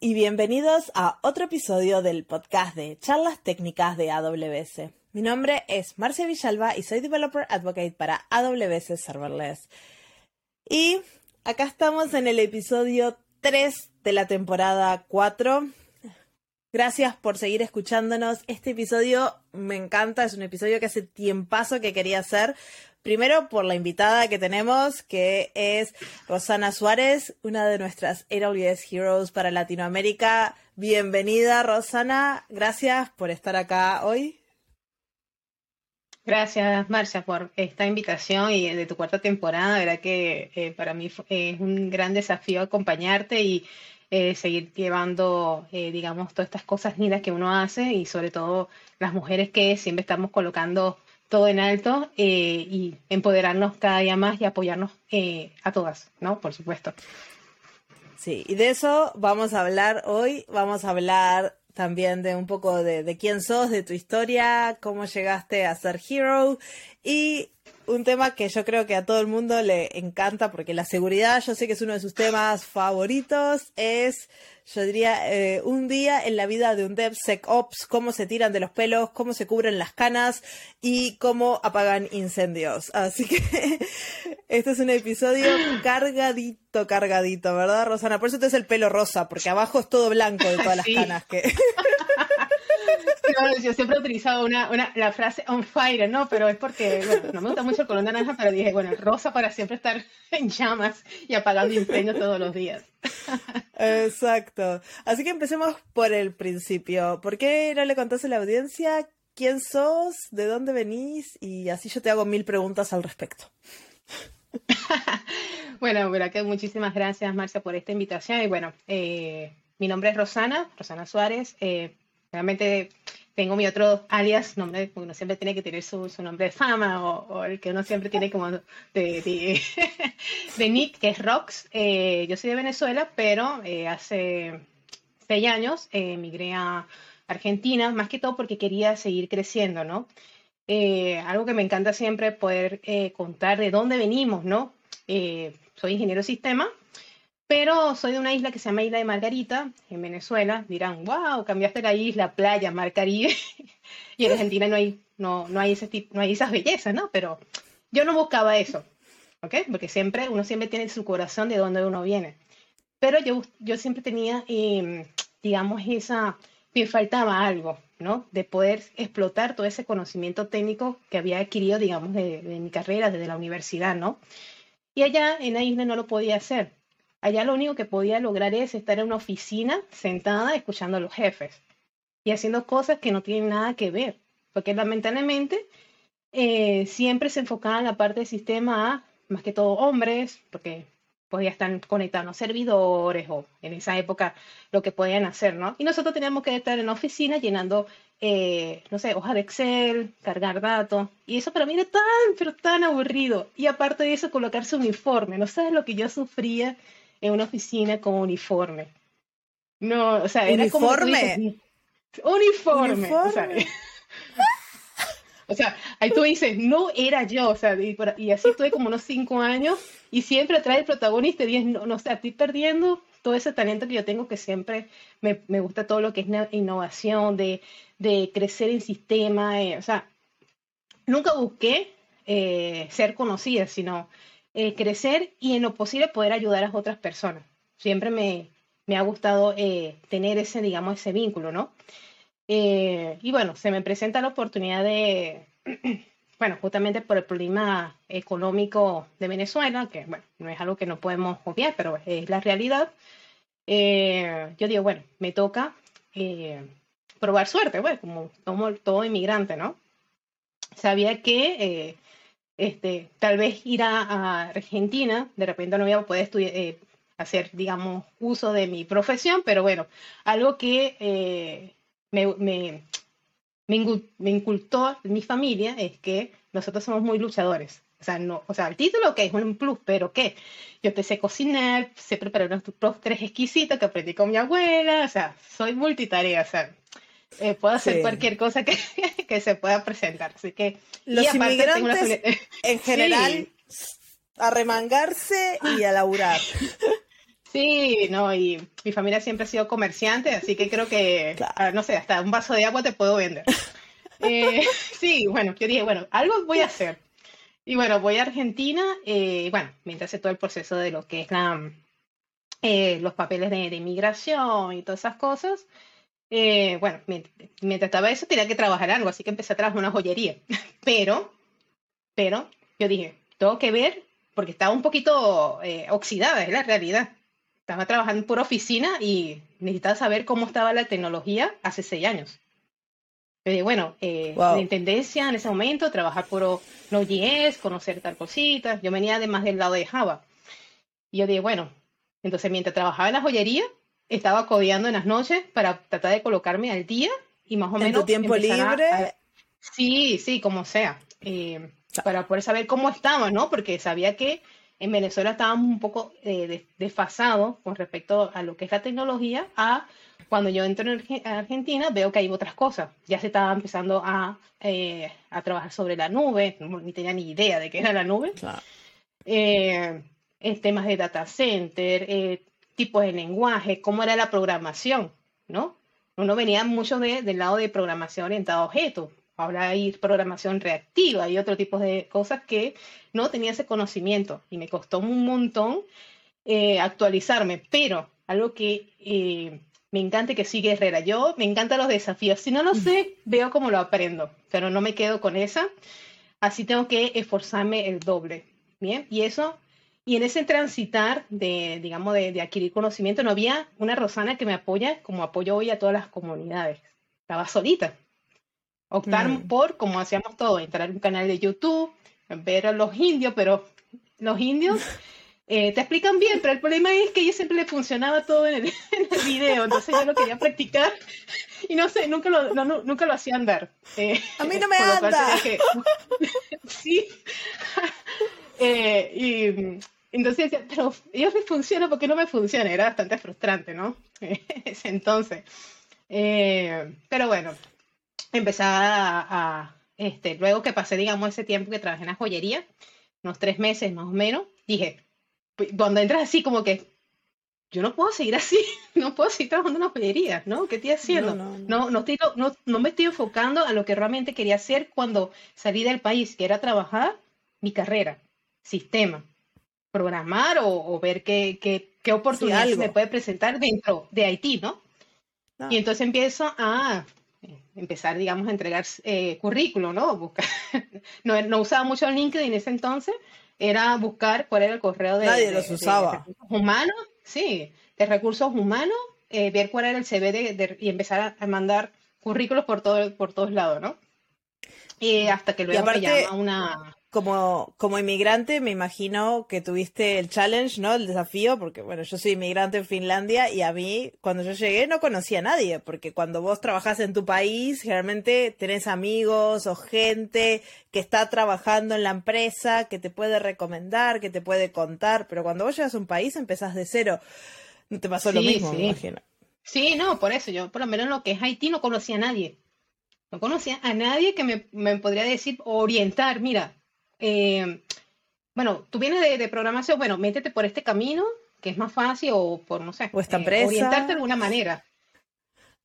y bienvenidos a otro episodio del podcast de Charlas Técnicas de AWS. Mi nombre es Marcia Villalba y soy Developer Advocate para AWS Serverless. Y acá estamos en el episodio 3 de la temporada 4. Gracias por seguir escuchándonos. Este episodio me encanta, es un episodio que hace tiempazo que quería hacer Primero por la invitada que tenemos, que es Rosana Suárez, una de nuestras AWS Heroes para Latinoamérica. Bienvenida, Rosana. Gracias por estar acá hoy. Gracias, Marcia, por esta invitación y de tu cuarta temporada. La verdad que eh, para mí es un gran desafío acompañarte y eh, seguir llevando, eh, digamos, todas estas cosas lindas que uno hace y sobre todo las mujeres que siempre estamos colocando todo en alto eh, y empoderarnos cada día más y apoyarnos eh, a todas, ¿no? Por supuesto. Sí, y de eso vamos a hablar hoy. Vamos a hablar también de un poco de, de quién sos, de tu historia, cómo llegaste a ser hero y un tema que yo creo que a todo el mundo le encanta porque la seguridad, yo sé que es uno de sus temas favoritos, es yo diría, eh, un día en la vida de un DevSecOps, cómo se tiran de los pelos, cómo se cubren las canas y cómo apagan incendios. Así que este es un episodio cargadito, cargadito, ¿verdad, Rosana? Por eso te es el pelo rosa, porque abajo es todo blanco de todas las canas que... yo siempre he utilizado una, una, la frase on fire, ¿no? Pero es porque, bueno, no me gusta mucho el color naranja, pero dije, bueno, rosa para siempre estar en llamas y apagando incendios todos los días. Exacto. Así que empecemos por el principio. ¿Por qué no le contaste a la audiencia quién sos, de dónde venís? Y así yo te hago mil preguntas al respecto. bueno, verdad que muchísimas gracias, Marcia, por esta invitación. Y bueno, eh, mi nombre es Rosana, Rosana Suárez. Eh, realmente tengo mi otro alias, nombre, porque uno siempre tiene que tener su, nombre de fama o, el que uno siempre tiene como de, Nick, que es Rox. Eh, yo soy de Venezuela, pero eh, hace seis años eh, emigré a Argentina, más que todo porque quería seguir creciendo, ¿no? algo que me encanta siempre poder contar de dónde venimos, ¿no? soy ingeniero de sistema, pero soy de una isla que se llama Isla de Margarita, en Venezuela. Dirán, wow, cambiaste la isla, playa, mar Caribe. y en Argentina no hay, no, no, hay ese no hay esas bellezas, ¿no? Pero yo no buscaba eso, ¿ok? Porque siempre, uno siempre tiene su corazón de dónde uno viene. Pero yo, yo siempre tenía, em, digamos, esa, me faltaba algo, ¿no? De poder explotar todo ese conocimiento técnico que había adquirido, digamos, de, de mi carrera, desde la universidad, ¿no? Y allá en la isla no lo podía hacer Allá lo único que podía lograr es estar en una oficina sentada escuchando a los jefes y haciendo cosas que no tienen nada que ver, porque lamentablemente eh, siempre se enfocaba en la parte del sistema a más que todo hombres, porque podían estar conectados servidores o en esa época lo que podían hacer, ¿no? Y nosotros teníamos que estar en la oficina llenando, eh, no sé, hojas de Excel, cargar datos, y eso para mí era tan, pero tan aburrido. Y aparte de eso, colocarse uniforme, no sabes lo que yo sufría en una oficina con uniforme. No, o sea, era ¿Uniforme? como... uniforme. O sea, ahí tú dices, no era yo, o sea, y, así estuve como unos cinco años y siempre trae el protagonista y no, no sé, estoy perdiendo todo ese talento que yo tengo que siempre me, me gusta todo lo que es innovación, de, de crecer en sistema, eh, o sea, nunca busqué eh, ser conocida, sino eh, crecer y en lo posible poder ayudar a otras personas. Siempre me, me ha gustado eh, tener ese, digamos, ese vínculo, ¿no? Eh, y bueno, se me presenta la oportunidad de, bueno, justamente por el problema económico de Venezuela, que bueno, no es algo que no podemos obviar, pero es la realidad. yo digo, bueno, me toca probar suerte, bueno, como, como todo inmigrante, ¿no? Sabía que este, tal vez ir a, Argentina, de repente no voy a poder estudiar, eh, hacer, digamos, uso de mi profesión, pero bueno, algo que eh, me, me, me, incultó mi familia es que nosotros somos muy luchadores. O sea, no, o sea, el título que es un plus, pero ¿qué? Yo te sé cocinar, sé preparar unos postres exquisitos que aprendí con mi abuela, o sea, soy multitarea, o sea, eh, puedo hacer cualquier cosa que, que, se pueda presentar. Así que los inmigrantes en general a remangarse y a laburar. Sí, no, y mi familia siempre ha sido comerciante, así que creo que, ah, no sé, hasta un vaso de agua te puedo vender. Eh, sí, bueno, yo dije, bueno, algo voy a hacer. Y bueno, voy a Argentina, eh, bueno, mientras hace todo el proceso de lo que es la, eh, los papeles de, inmigración y todas esas cosas. Bueno, mientras, estaba eso tenía que trabajar algo, así que empecé a trabajar una joyería. Pero, pero, yo dije, tengo que ver, porque estaba un poquito oxidada, es la realidad estaba trabajando por oficina y necesitaba saber cómo estaba la tecnología hace seis años. Pero bueno, eh, en tendencia en ese momento, trabajar por Node.js, conocer tal cosita. Yo venía además del lado de Java. Y yo dije, bueno, entonces mientras trabajaba en la joyería, estaba codeando en las noches para tratar de colocarme al día y más o menos. ¿En tu tiempo libre? Sí, sí, como sea. Eh, para poder saber cómo estaba, ¿no? Porque sabía que en Venezuela estábamos un poco eh, desfasados con respecto a lo que es la tecnología, a cuando yo entro en Argentina veo que hay otras cosas. Ya se estaba empezando a, eh, a trabajar sobre la nube, no, ni tenía ni idea de qué era la nube. Eh, en temas de data center, tipos de lenguaje, cómo era la programación, ¿no? Uno venía mucho de, del lado de programación orientada a objetos, ahora hay programación reactiva y otro tipo de cosas que no tenía ese conocimiento y me costó un montón eh, actualizarme, pero algo que eh, me encanta que sigue Herrera, yo me encantan los desafíos, si no lo sé, veo cómo lo aprendo, pero no me quedo con esa, así tengo que esforzarme el doble, ¿bien? Y eso, y en ese transitar de, digamos, de, de adquirir conocimiento, no había una Rosana que me apoya como apoyo hoy a todas las comunidades, estaba solita, Optar mm. por, como hacíamos todo, entrar en un canal de YouTube, ver a los indios, pero los indios eh, te explican bien, pero el problema es que a ellos siempre le funcionaba todo en el, video, entonces yo lo quería practicar y no sé, nunca lo, nunca lo hacían ver. Eh, a mí no me anda. sí. Eh, y entonces decía, pero ellos les funciona, porque no me funciona? Era bastante frustrante, ¿no? entonces. pero bueno, empecé a, este, luego que pasé, digamos, ese tiempo que trabajé en la joyería, unos tres meses más o menos, dije, pues, cuando entras así como que, yo no puedo seguir así, no puedo seguir trabajando en la joyería, ¿no? ¿Qué estoy haciendo? No, no, no. no, no, me estoy enfocando a lo que realmente quería hacer cuando salí del país, que era trabajar mi carrera, sistema, programar o, ver qué, qué, qué oportunidades me puede presentar dentro de Haití, ¿no? Y entonces empiezo a empezar, digamos, a entregar eh, currículo, ¿no? Buscar, no, no usaba mucho LinkedIn en ese entonces, era buscar cuál era el correo de, Nadie los usaba. recursos humanos, sí, de recursos humanos, eh, ver cuál era el CV de, y empezar a, mandar currículos por, todo, por todos lados, ¿no? Y hasta que luego me llama una como, como inmigrante, me imagino que tuviste el challenge, ¿no? El desafío, porque bueno, yo soy inmigrante en Finlandia y a mí, cuando yo llegué, no conocía a nadie, porque cuando vos trabajás en tu país, generalmente tenés amigos o gente que está trabajando en la empresa, que te puede recomendar, que te puede contar, pero cuando vos llegas a un país empezás de cero. No te pasó lo mismo, me imagino. Sí, no, por eso yo, por lo menos en lo que es Haití, no conocía a nadie. No conocía a nadie que me, me podría decir, orientar, mira, eh, bueno, tú vienes de, programación, bueno, métete por este camino, que es más fácil, o por, no sé, o esta eh, orientarte de alguna manera.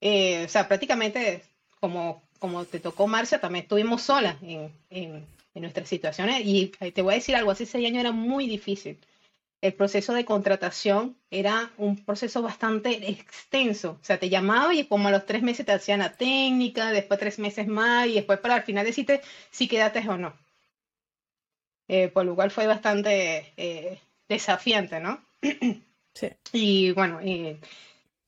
Eh, o sea, prácticamente como, como te tocó Marcia, también estuvimos solas en, en, nuestras situaciones. Y te voy a decir algo, hace seis años era muy difícil. El proceso de contratación era un proceso bastante extenso. O sea, te llamaba y como a los tres meses te hacían la técnica, después tres meses más, y después para al final decirte si quedaste o no. Eh, por lo cual fue bastante eh, desafiante, ¿no? Sí. Y bueno,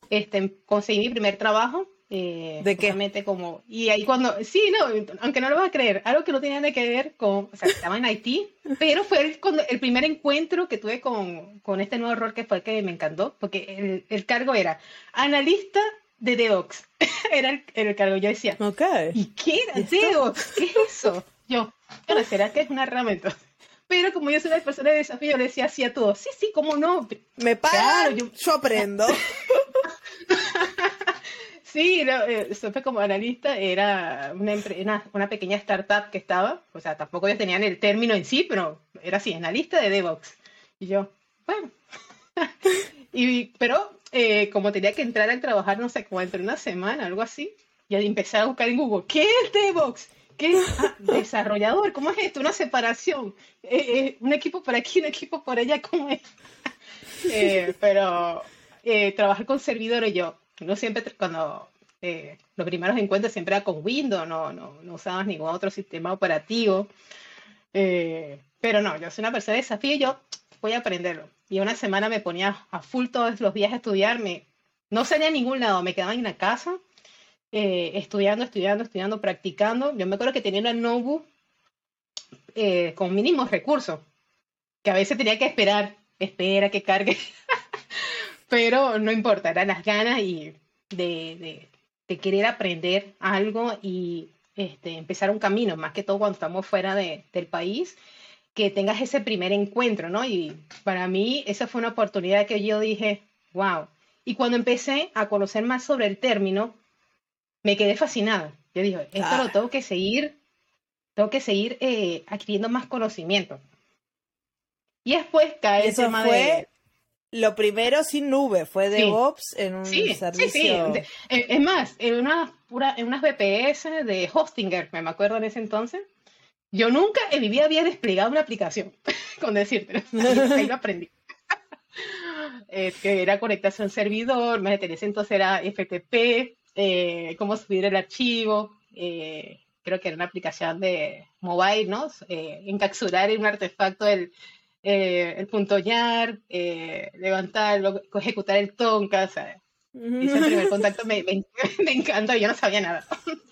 este, conseguí mi primer trabajo. Eh, ¿De qué? como, y ahí cuando, sí, no, aunque no lo vas a creer, algo que no tenía nada que ver con, o sea, estaba en Haití, pero fue el, el primer encuentro que tuve con, con, este nuevo rol que fue el que me encantó, porque el, el cargo era analista de DevOps, era el, el, cargo, yo decía, okay. ¿y qué era DevOps? ¿Qué es eso? Yo, ¿será que es una herramienta? Pero como yo soy una persona de desafío, le decía así a todos, sí, sí, cómo no. Me pagan, yo... aprendo. sí, no, eh, fue como analista, era una, una, pequeña startup que estaba, o sea, tampoco ellos tenían el término en sí, pero era así, analista de DevOps. Y yo, bueno. Y, pero eh, como tenía que entrar a trabajar, no sé, como entre una semana, algo así, y empecé a buscar en Google, ¿qué es DevOps? ¿Qué ah, desarrollador? ¿Cómo es esto? Una separación. Eh, eh, un equipo por aquí, un equipo por allá, ¿cómo es? pero trabajar con servidores, yo no siempre, cuando los primeros encuentros siempre era con Windows, no, no, no usabas ningún otro sistema operativo. pero no, yo soy una persona de desafío y yo voy a aprenderlo. Y una semana me ponía a full todos los días a estudiar, no salía a ningún lado, me quedaba en la casa eh, estudiando, estudiando, estudiando, practicando. Yo me acuerdo que tenía una notebook eh, con mínimos recursos, que a veces tenía que esperar, espera que cargue, pero no importa, eran las ganas y de, de, querer aprender algo y este, empezar un camino, más que todo cuando estamos fuera de, del país que tengas ese primer encuentro, ¿no? Y para mí esa fue una oportunidad que yo dije, wow. Y cuando empecé a conocer más sobre el término, me quedé fascinada. Yo dije, esto lo ah. tengo que seguir, tengo que seguir eh, adquiriendo más conocimiento. Y después cae Eso fue Lo primero sin nube, fue DevOps en un servicio. Sí, sí. Es más, en unas, pura, en unas VPS de Hostinger, me acuerdo en ese entonces, yo nunca en mi vida había desplegado una aplicación, con decirte, ahí lo aprendí. Eh, que era conectarse a un servidor, más de entonces era FTP, eh, cómo subir el archivo, eh, creo que era una aplicación de mobile, ¿no? encapsular en un artefacto el, el punto YAR, levantarlo, ejecutar el tonka, o sea, ese primer contacto me, me, me encanta, yo no sabía nada.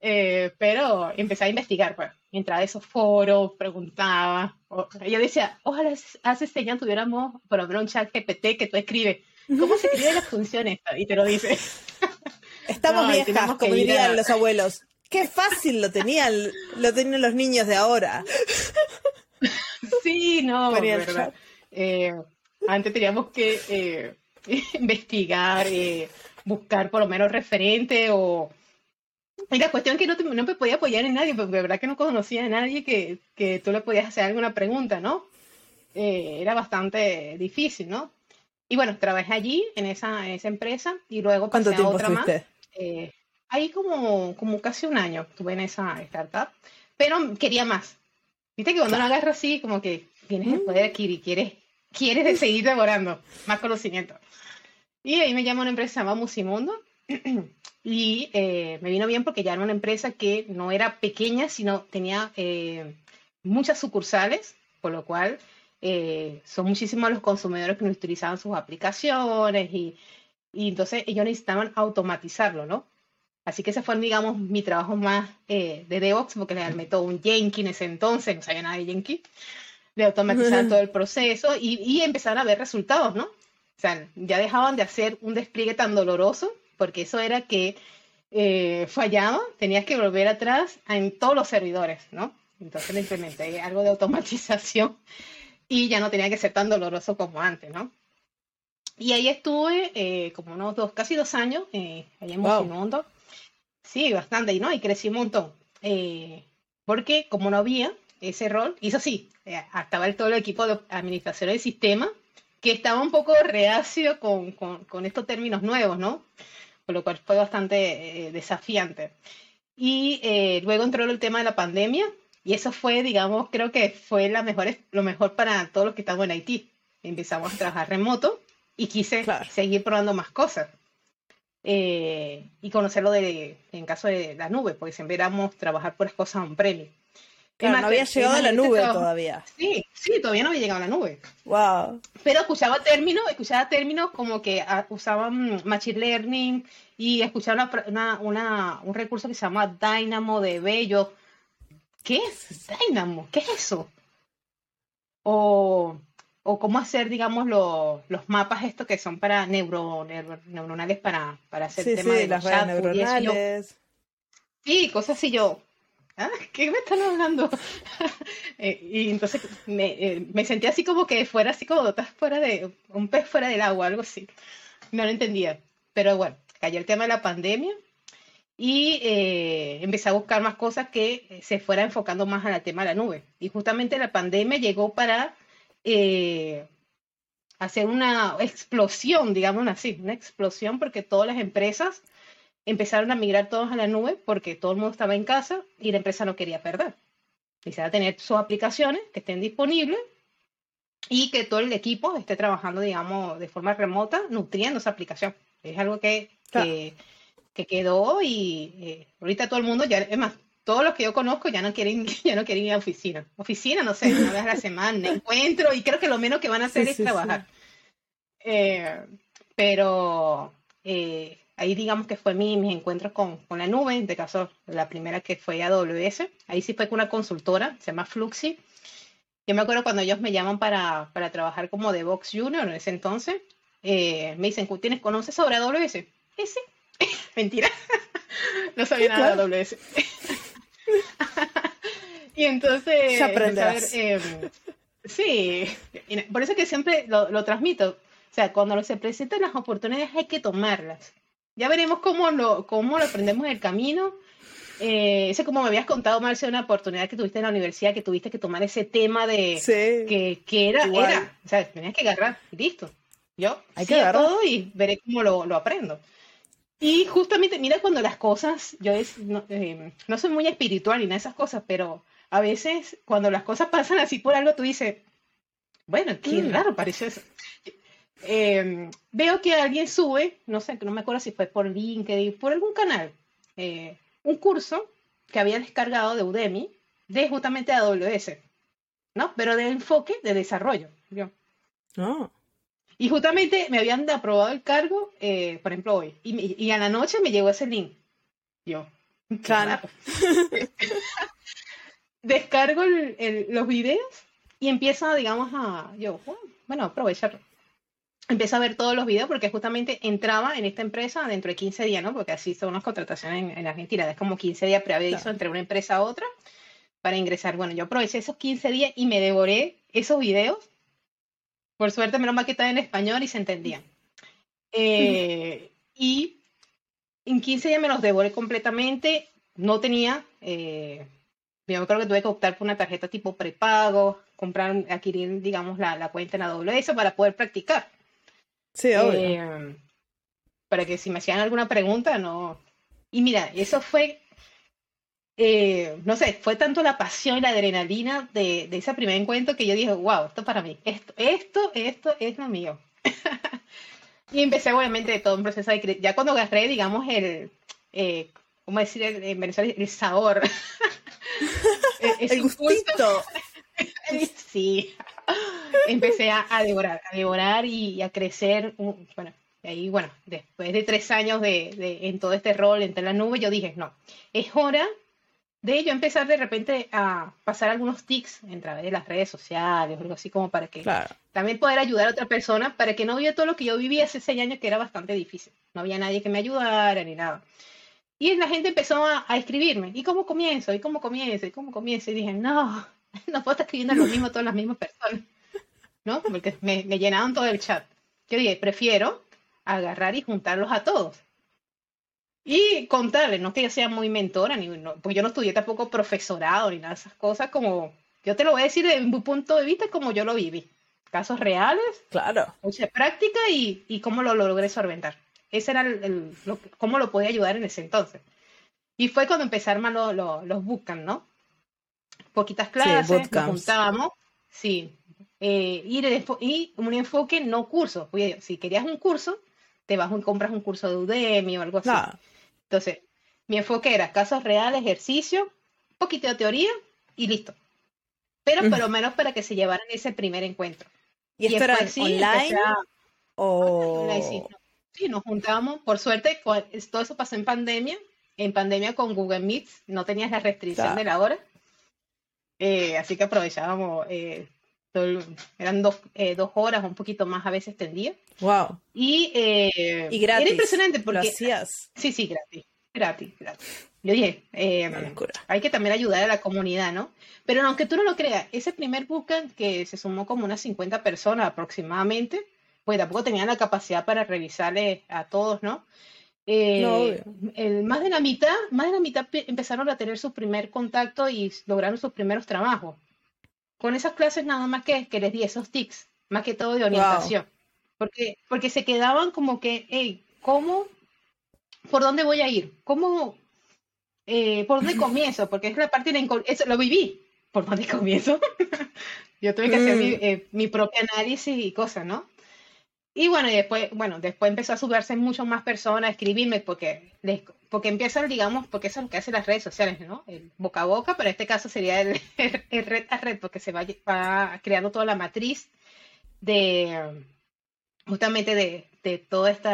Eh, pero empecé a investigar, pues, entraba a esos foros, preguntaba. yo decía, ojalá hace señal tuviéramos por ejemplo un chat GPT que tú escribes. ¿Cómo se escribe la función esta? Y te lo dice. Estamos viejas, como dirían los abuelos. Qué fácil lo tenían, lo tenían los niños de ahora. Sí, no, verdad. Eh, antes teníamos que eh, investigar, buscar por lo menos referente o y la cuestión es que no, no me podía apoyar en nadie, porque de verdad que no conocía a nadie que, que tú le podías hacer alguna pregunta, ¿no? Eh, era bastante difícil, ¿no? Y bueno, trabajé allí, en esa, esa empresa, y luego pasé a otra más. Eh, ahí como, como casi un año estuve en esa startup, pero quería más. Viste que cuando lo agarras así, como que tienes el poder y quieres, quieres seguir devorando más conocimiento. Y ahí me llama una empresa llamada Musimundo, y eh, me vino bien porque ya era una empresa que no era pequeña, sino tenía eh, muchas sucursales, por lo cual son muchísimos los consumidores que no utilizaban sus aplicaciones y, y, entonces ellos necesitaban automatizarlo, ¿no? Así que ese fue, digamos, mi trabajo más de DevOps, porque le armé todo un Jenkins en ese entonces, no sabía nada de Jenkins, de automatizar todo el proceso y, y empezar a ver resultados, ¿no? O sea, ya dejaban de hacer un despliegue tan doloroso porque eso era que eh, fallaba, tenías que volver atrás en todos los servidores, ¿no? Entonces le implementé algo de automatización y ya no tenía que ser tan doloroso como antes, ¿no? Y ahí estuve eh, como unos dos, casi dos años, eh, allá en wow. Sí, bastante, y no, y crecí un montón. Eh, porque como no había ese rol, y eso sí, estaba el, todo el equipo de administración del sistema, que estaba un poco reacio con, con, con estos términos nuevos, ¿no? por lo cual fue bastante eh, desafiante. Y eh, luego entró el tema de la pandemia y eso fue, digamos, creo que fue la mejor, lo mejor para todos los que estamos en Haití. Empezamos a trabajar remoto y quise seguir probando más cosas. Eh, y conocerlo de, en caso de la nube, porque siempre éramos trabajar por las cosas on-premise. Claro, no había llegado a la nube todavía. Sí, sí, todavía no había llegado a la nube. Wow. Pero escuchaba términos, escuchaba términos como que ah, usaban machine learning y escuchaba una, una, un recurso que se llama Dynamo de Bello. ¿Qué es Dynamo? ¿Qué es eso? O, o cómo hacer, digamos, los mapas estos que son para neuro, neuronales para, para hacer sí, temas sí, de las redes neuronales. sí, cosas así yo ¿Ah? ¿qué me están hablando? Eh, y entonces eh, me, sentí así como que fuera así como estás fuera de, un pez fuera del agua, algo así. No lo entendía. Pero bueno, cayó el tema de la pandemia y eh, empecé a buscar más cosas que se fuera enfocando más al tema de la nube. Y justamente la pandemia llegó para hacer una explosión, digamos así, una explosión porque todas las empresas empezaron a migrar todos a la nube porque todo el mundo estaba en casa y la empresa no quería perder. Quisiera tener sus aplicaciones que estén disponibles y que todo el equipo esté trabajando, digamos, de forma remota, nutriendo esa aplicación. Es algo que, que, quedó y eh, ahorita todo el mundo ya, es más, todos los que yo conozco ya no quieren, ya no quieren ir a oficina. Oficina, no sé, una vez a la semana, encuentro y creo que lo menos que van a hacer es trabajar. Eh, pero eh, ahí digamos que fue mi, mis encuentros con, con, la nube, en este caso la primera que fue AWS, ahí sí fue con una consultora, se llama Fluxy. Yo me acuerdo cuando ellos me llaman para, para trabajar como DevOps Junior en ese entonces, eh, me dicen, ¿tienes, ¿conoces sobre AWS? Eh, sí. Mentira. no sabía nada de AWS. y entonces... Eh, sí, por eso que siempre lo, lo transmito. O sea, cuando se presentan las oportunidades hay que tomarlas. Ya veremos cómo lo, cómo lo aprendemos en el camino. Eh, ese como me habías contado, Marcia, una oportunidad que tuviste en la universidad, que tuviste que tomar ese tema de que, que, era, era, o sea, tenías que agarrar, listo. Yo Hay que todo y veré cómo lo, lo, aprendo. Y justamente, mira, cuando las cosas, yo es, no, eh, no, soy muy espiritual ni nada de esas cosas, pero a veces cuando las cosas pasan así por algo, tú dices, bueno, qué mm. raro parece eso. Eh, veo que alguien sube, no sé, no me acuerdo si fue por LinkedIn, por algún canal, eh, un curso que había descargado de Udemy de justamente AWS, ¿no? Pero de enfoque de desarrollo. Yo. Oh. Y justamente me habían aprobado el cargo, eh, por ejemplo, hoy. Y, y, a la noche me llegó ese link. Yo. Claro. Descargo los videos y empiezo, digamos, a. Yo, bueno, aprovecharlo empecé a ver todos los videos porque justamente entraba en esta empresa dentro de 15 días, ¿no? Porque así son las contrataciones en, Argentina, es como 15 días preaviso entre una empresa a otra para ingresar. Bueno, yo aproveché esos 15 días y me devoré esos videos. Por suerte, menos mal que estaba en español y se entendían. Eh, y en 15 días me los devoré completamente. No tenía, eh, yo creo que tuve que optar por una tarjeta tipo prepago, comprar, adquirir, digamos, la, la cuenta en AWS para poder practicar. Sí, obvio. Eh, para que si me hacían alguna pregunta, no. Y mira, eso fue, eh, no sé, fue tanto la pasión y la adrenalina de, de ese primer encuentro que yo dije, wow, esto para mí, esto, esto, esto es lo mío. y empecé obviamente todo un proceso de ya cuando agarré, digamos, el, eh, ¿cómo decir en Venezuela? El sabor. el gustito. sí empecé a, devorar, a devorar y, a crecer. Bueno, ahí, bueno, después de tres años de, de, en todo este rol, entre la nube, yo dije, no, es hora de yo empezar de repente a pasar algunos tics en través de las redes sociales, algo así como para que también poder ayudar a otra persona, para que no viva todo lo que yo viví hace seis años, que era bastante difícil. No había nadie que me ayudara ni nada. Y la gente empezó a, a escribirme, ¿y cómo comienzo? ¿Y cómo comienzo? ¿Y cómo comienzo? Y dije, no, no puedo estar escribiendo lo mismo todas las mismas personas, ¿no? Porque me, me llenaban todo el chat. Yo dije, prefiero agarrar y juntarlos a todos. Y contarles, no que yo sea muy mentora, ni, no, porque yo no estudié tampoco profesorado ni nada de esas cosas, como yo te lo voy a decir desde mi punto de vista como yo lo viví. Casos reales, claro. mucha práctica y, y cómo lo, logré solventar. Ese era el, lo, cómo lo podía ayudar en ese entonces. Y fue cuando empezaron lo, los bootcamp, ¿no? poquitas clases, nos juntábamos, sí, eh, y, un enfoque no curso. si querías un curso, te vas y compras un curso de Udemy o algo así. Entonces, mi enfoque era casos reales, ejercicio, un poquito de teoría y listo. Pero por lo menos para que se llevaran ese primer encuentro. ¿Y, esto era online? o... sí, nos juntábamos. Por suerte, todo eso pasó en pandemia. En pandemia con Google Meet no tenías la restricción de la hora. Eh, así que aprovechábamos, eh, eran dos, eh, dos, horas, un poquito más a veces tendía. Wow. Y, y gratis. Era impresionante porque... hacías? Sí, sí, gratis, gratis, gratis. Yo dije, hay que también ayudar a la comunidad, ¿no? Pero aunque tú no lo creas, ese primer bootcamp que se sumó como unas 50 personas aproximadamente, pues tampoco tenían la capacidad para revisarle a todos, ¿no? Eh, el, más de la mitad, más de la mitad empezaron a tener su primer contacto y lograron sus primeros trabajos. Con esas clases nada más que, que les di esos tics. más que todo de orientación. Porque, porque se quedaban como que, hey, ¿cómo? ¿Por dónde voy a ir? ¿Cómo? Eh, ¿Por dónde comienzo? Porque es la parte de... Eso lo viví. ¿Por dónde comienzo? Yo tuve que hacer mi, mm. eh, mi propio análisis y cosas, ¿no? Y bueno, y después, bueno, después empezó a subirse mucho más personas, a escribirme, porque, porque empiezan, digamos, porque eso es lo que hacen las redes sociales, ¿no? El boca a boca, pero en este caso sería el, red a red, porque se va, creando toda la matriz de, justamente de, todo este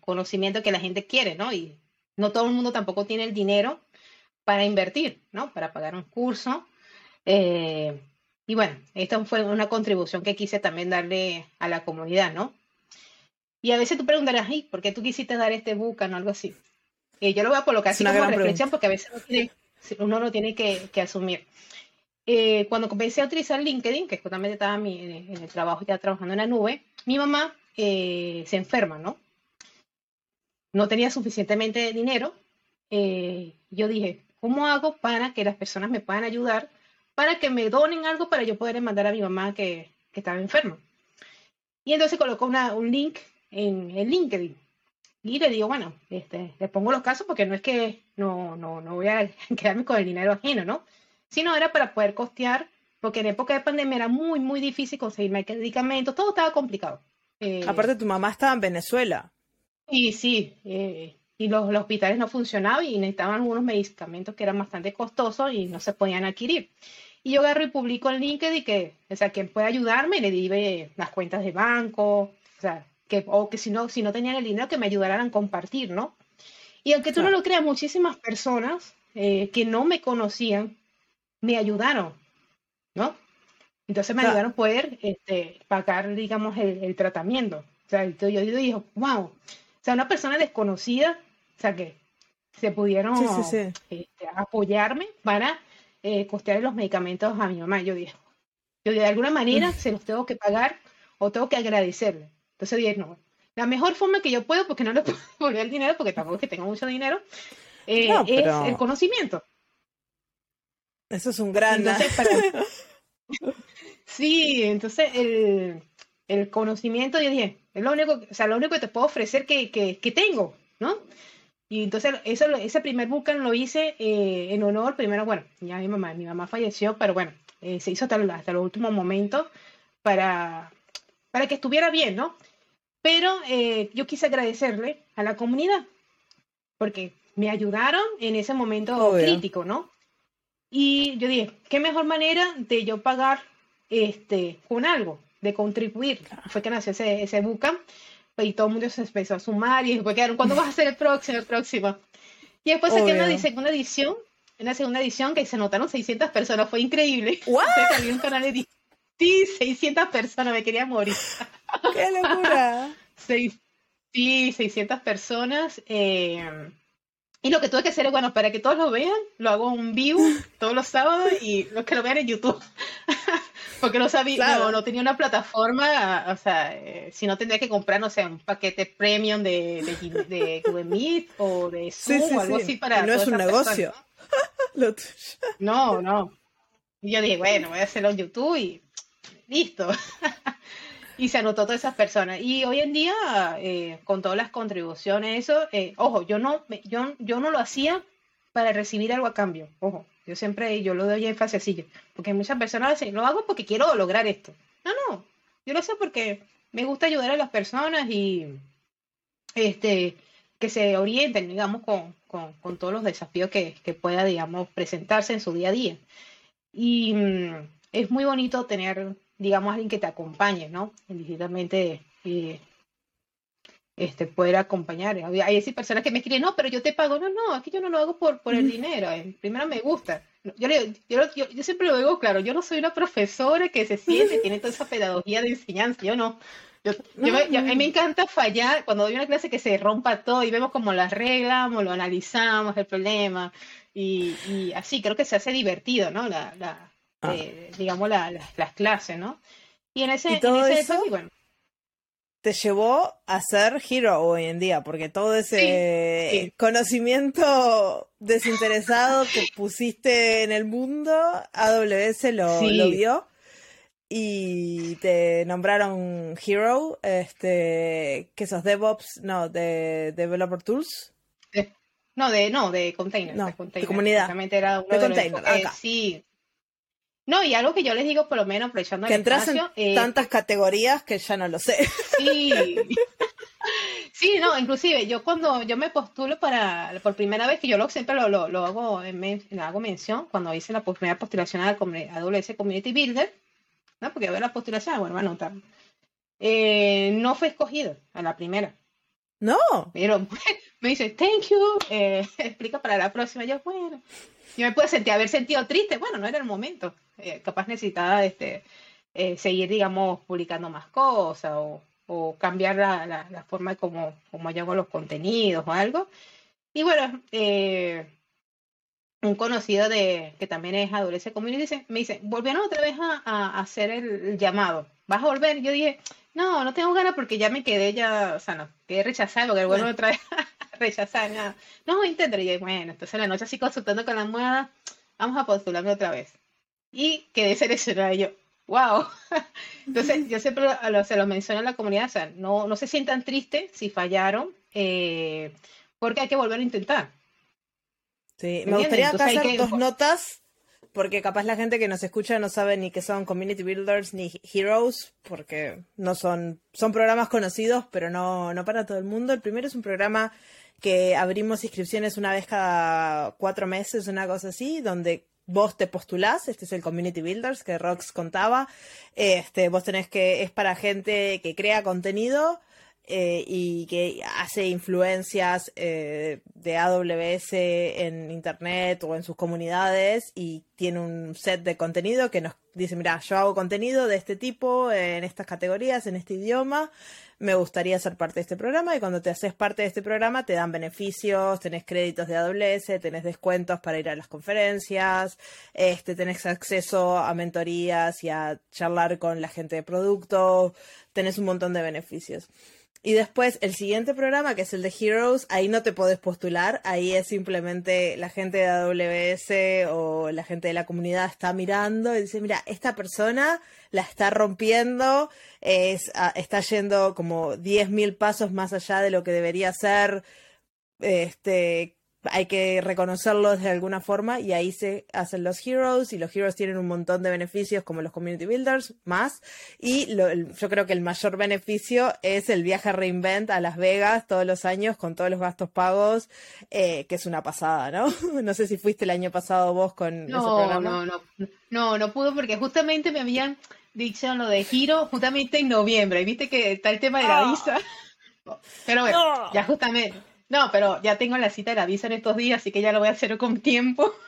conocimiento que la gente quiere, ¿no? Y no todo el mundo tampoco tiene el dinero para invertir, ¿no? Para pagar un curso. Eh, y bueno, esta fue una contribución que quise también darle a la comunidad, ¿no? Y a veces tú preguntarás, ¿por qué tú quisiste dar este bucan o algo así? Eh, yo lo voy a colocar así como reflexión porque a veces uno, lo tiene que, asumir. Eh, cuando comencé a utilizar LinkedIn, que justamente estaba en, en, el trabajo ya trabajando en la nube, mi mamá eh, se enferma, ¿no? No tenía suficientemente dinero. yo dije, ¿cómo hago para que las personas me puedan ayudar para que me donen algo para yo poder mandar a mi mamá que, que estaba enferma. Y entonces colocó una, un link en, el LinkedIn. Y le digo, bueno, este, le pongo los casos porque no es que no, no, no voy a quedarme con el dinero ajeno, ¿no? Sino era para poder costear, porque en época de pandemia era muy, muy difícil conseguir medicamentos, todo estaba complicado. Eh, Aparte, tu mamá estaba en Venezuela. Y sí, eh, y los, los, hospitales no funcionaban y necesitaban algunos medicamentos que eran bastante costosos y no se podían adquirir. Y yo agarro y publico en LinkedIn que, o sea, quien puede ayudarme, le di las cuentas de banco, o sea, que, o que si no, si no tenían el dinero, que me ayudaran a compartir, ¿no? Y aunque tú no lo creas, muchísimas personas eh, que no me conocían me ayudaron, ¿no? Entonces me ayudaron a poder este, pagar, digamos, el, tratamiento. O sea, yo, yo digo, wow, o sea, una persona desconocida, o sea, que se pudieron este, apoyarme para eh, costear los medicamentos a mi mamá. Yo dije, yo de alguna manera se los tengo que pagar o tengo que agradecerle. Entonces dije, no, la mejor forma que yo puedo, porque no le puedo devolver el dinero, porque tampoco es que tenga mucho dinero, eh, es el conocimiento. Eso es un gran... sí, entonces el, el, conocimiento, yo dije, es lo único, o sea, lo único que te puedo ofrecer que, que, que tengo, ¿no? Y entonces eso, ese primer booking lo hice eh, en honor, primero, bueno, ya mi mamá, mi mamá falleció, pero bueno, eh, se hizo hasta, hasta los últimos momentos para, para que estuviera bien, ¿no? Pero eh, yo quise agradecerle a la comunidad, porque me ayudaron en ese momento crítico, ¿no? Y yo dije, ¿qué mejor manera de yo pagar este, con algo, de contribuir? Fue que nació ese, ese y todo el mundo se empezó a sumar y después quedaron, ¿cuándo vas a hacer el próximo, el próximo? Y después saqué una segunda edición, una segunda edición que se notaron 600 personas, fue increíble. De sí, 600 personas, me quería morir. ¡Qué locura! sí, 600 personas. Eh, y lo que tuve que hacer es, bueno, para que todos lo vean, lo hago un view todos los sábados y los que lo vean en YouTube. Porque no sabía, no, tenía una plataforma, o sea, eh, si no tendría que comprar, no sé, un paquete premium de, de, Google Meet o de Zoom o algo así para. no es un negocio. ¿no? no, Y yo dije, bueno, voy a hacerlo en YouTube y listo. y se anotó todas esas personas. Y hoy en día, eh, con todas las contribuciones, eso, eh, ojo, yo no, yo, yo no lo hacía para recibir algo a cambio, ojo. Yo siempre, yo lo doy énfasis así, porque muchas personas dicen, lo hago porque quiero lograr esto. No, no, yo lo sé porque me gusta ayudar a las personas y este, que se orienten, digamos, con, con, todos los desafíos que, que, pueda, digamos, presentarse en su día a día. Y mm, es muy bonito tener, digamos, alguien que te acompañe, ¿no? Digitalmente eh, este, poder acompañar. Hay, hay personas que me escriben, no, pero yo te pago. No, no, aquí yo no lo hago por, por el dinero. Eh, primero me gusta. Yo, yo, yo, siempre lo digo claro, yo no soy una profesora que se siente, tiene toda esa pedagogía de enseñanza. Yo no. Yo, a mí me encanta fallar cuando doy una clase que se rompa todo y vemos cómo lo arreglamos, lo analizamos, el problema. Y, y así creo que se hace divertido, ¿no? La, la ah. eh, digamos, la, las clases, ¿no? Y en ese, en ese bueno, te llevó a ser hero hoy en día, porque todo ese conocimiento desinteresado que pusiste en el mundo, AWS lo, lo vio. y te nombraron Hero, este, que sos DevOps, no, de Developer Tools. no, de, no, de container. No, de, comunidad. Era de, container, eh, sí. No, y algo que yo les digo, por lo menos aprovechando que entras en eh, tantas categorías que ya no lo sé. Sí. Sí, no, inclusive yo cuando yo me postulo para, por primera vez, que yo lo, siempre lo, lo, hago, en, hago mención, cuando hice la primera postulación a AWS Community Builder, ¿no? Porque veo la postulación, bueno, va a notar. Eh, no fue escogido a la primera. No. Pero me dice, thank you, eh, explica para la próxima. Yo, bueno, yo me pude sentir, haber sentido triste, bueno, no era el momento. Eh, capaz necesitaba este, eh, seguir, digamos, publicando más cosas o, o cambiar la, la, forma de cómo, cómo yo hago los contenidos o algo. Y bueno, eh, un conocido de que también es adolescente community dice, me dice, volvieron otra vez a, a, hacer el, llamado. ¿Vas a volver? yo dije, no, no tengo ganas porque ya me quedé ya, o sea, no, quedé rechazado porque vuelvo otra vez a rechazar. Nada. No, intento. Y yo, bueno, entonces en la noche así consultando con la almohada, vamos a postularme otra vez. Y quedé seleccionada y yo, wow. Entonces, yo siempre lo, se lo menciono a la comunidad, o sea, no, no se sientan tristes si fallaron, eh, porque hay que volver a intentar. Sí, me, gustaría hacer dos notas, porque capaz la gente que nos escucha no sabe ni que son community builders ni heroes, porque no son, son programas conocidos, pero no, no para todo el mundo. El primero es un programa que abrimos inscripciones una vez cada cuatro meses, una cosa así, donde vos te postulás, este es el Community Builders que Rox contaba, este, vos tenés que, es para gente que crea contenido eh, y que hace influencias eh, de AWS en Internet o en sus comunidades y tiene un set de contenido que nos dice, mira, yo hago contenido de este tipo, en estas categorías, en este idioma, me gustaría ser parte de este programa y cuando te haces parte de este programa te dan beneficios, tenés créditos de AWS, tenés descuentos para ir a las conferencias, este, tenés acceso a mentorías y a charlar con la gente de producto, tenés un montón de beneficios. Y después el siguiente programa, que es el de Heroes, ahí no te podés postular, ahí es simplemente la gente de AWS o la gente de la comunidad está mirando y dice, mira, esta persona la está rompiendo, es, está yendo como 10.000 pasos más allá de lo que debería ser, este, hay que reconocerlos de alguna forma y ahí se hacen los heroes y los heroes tienen un montón de beneficios como los community builders más y yo creo que el mayor beneficio es el viaje a Reinvent a Las Vegas todos los años con todos los gastos pagos eh, que es una pasada, ¿no? no sé si fuiste el año pasado vos con no, ese programa. No, no, no, no pudo porque justamente me habían dicho lo de giro justamente en noviembre, viste que está el tema de la ah. visa. Pero bueno, ya justamente no, pero ya tengo la cita de la visa en estos días, así que ya lo voy a hacer con tiempo.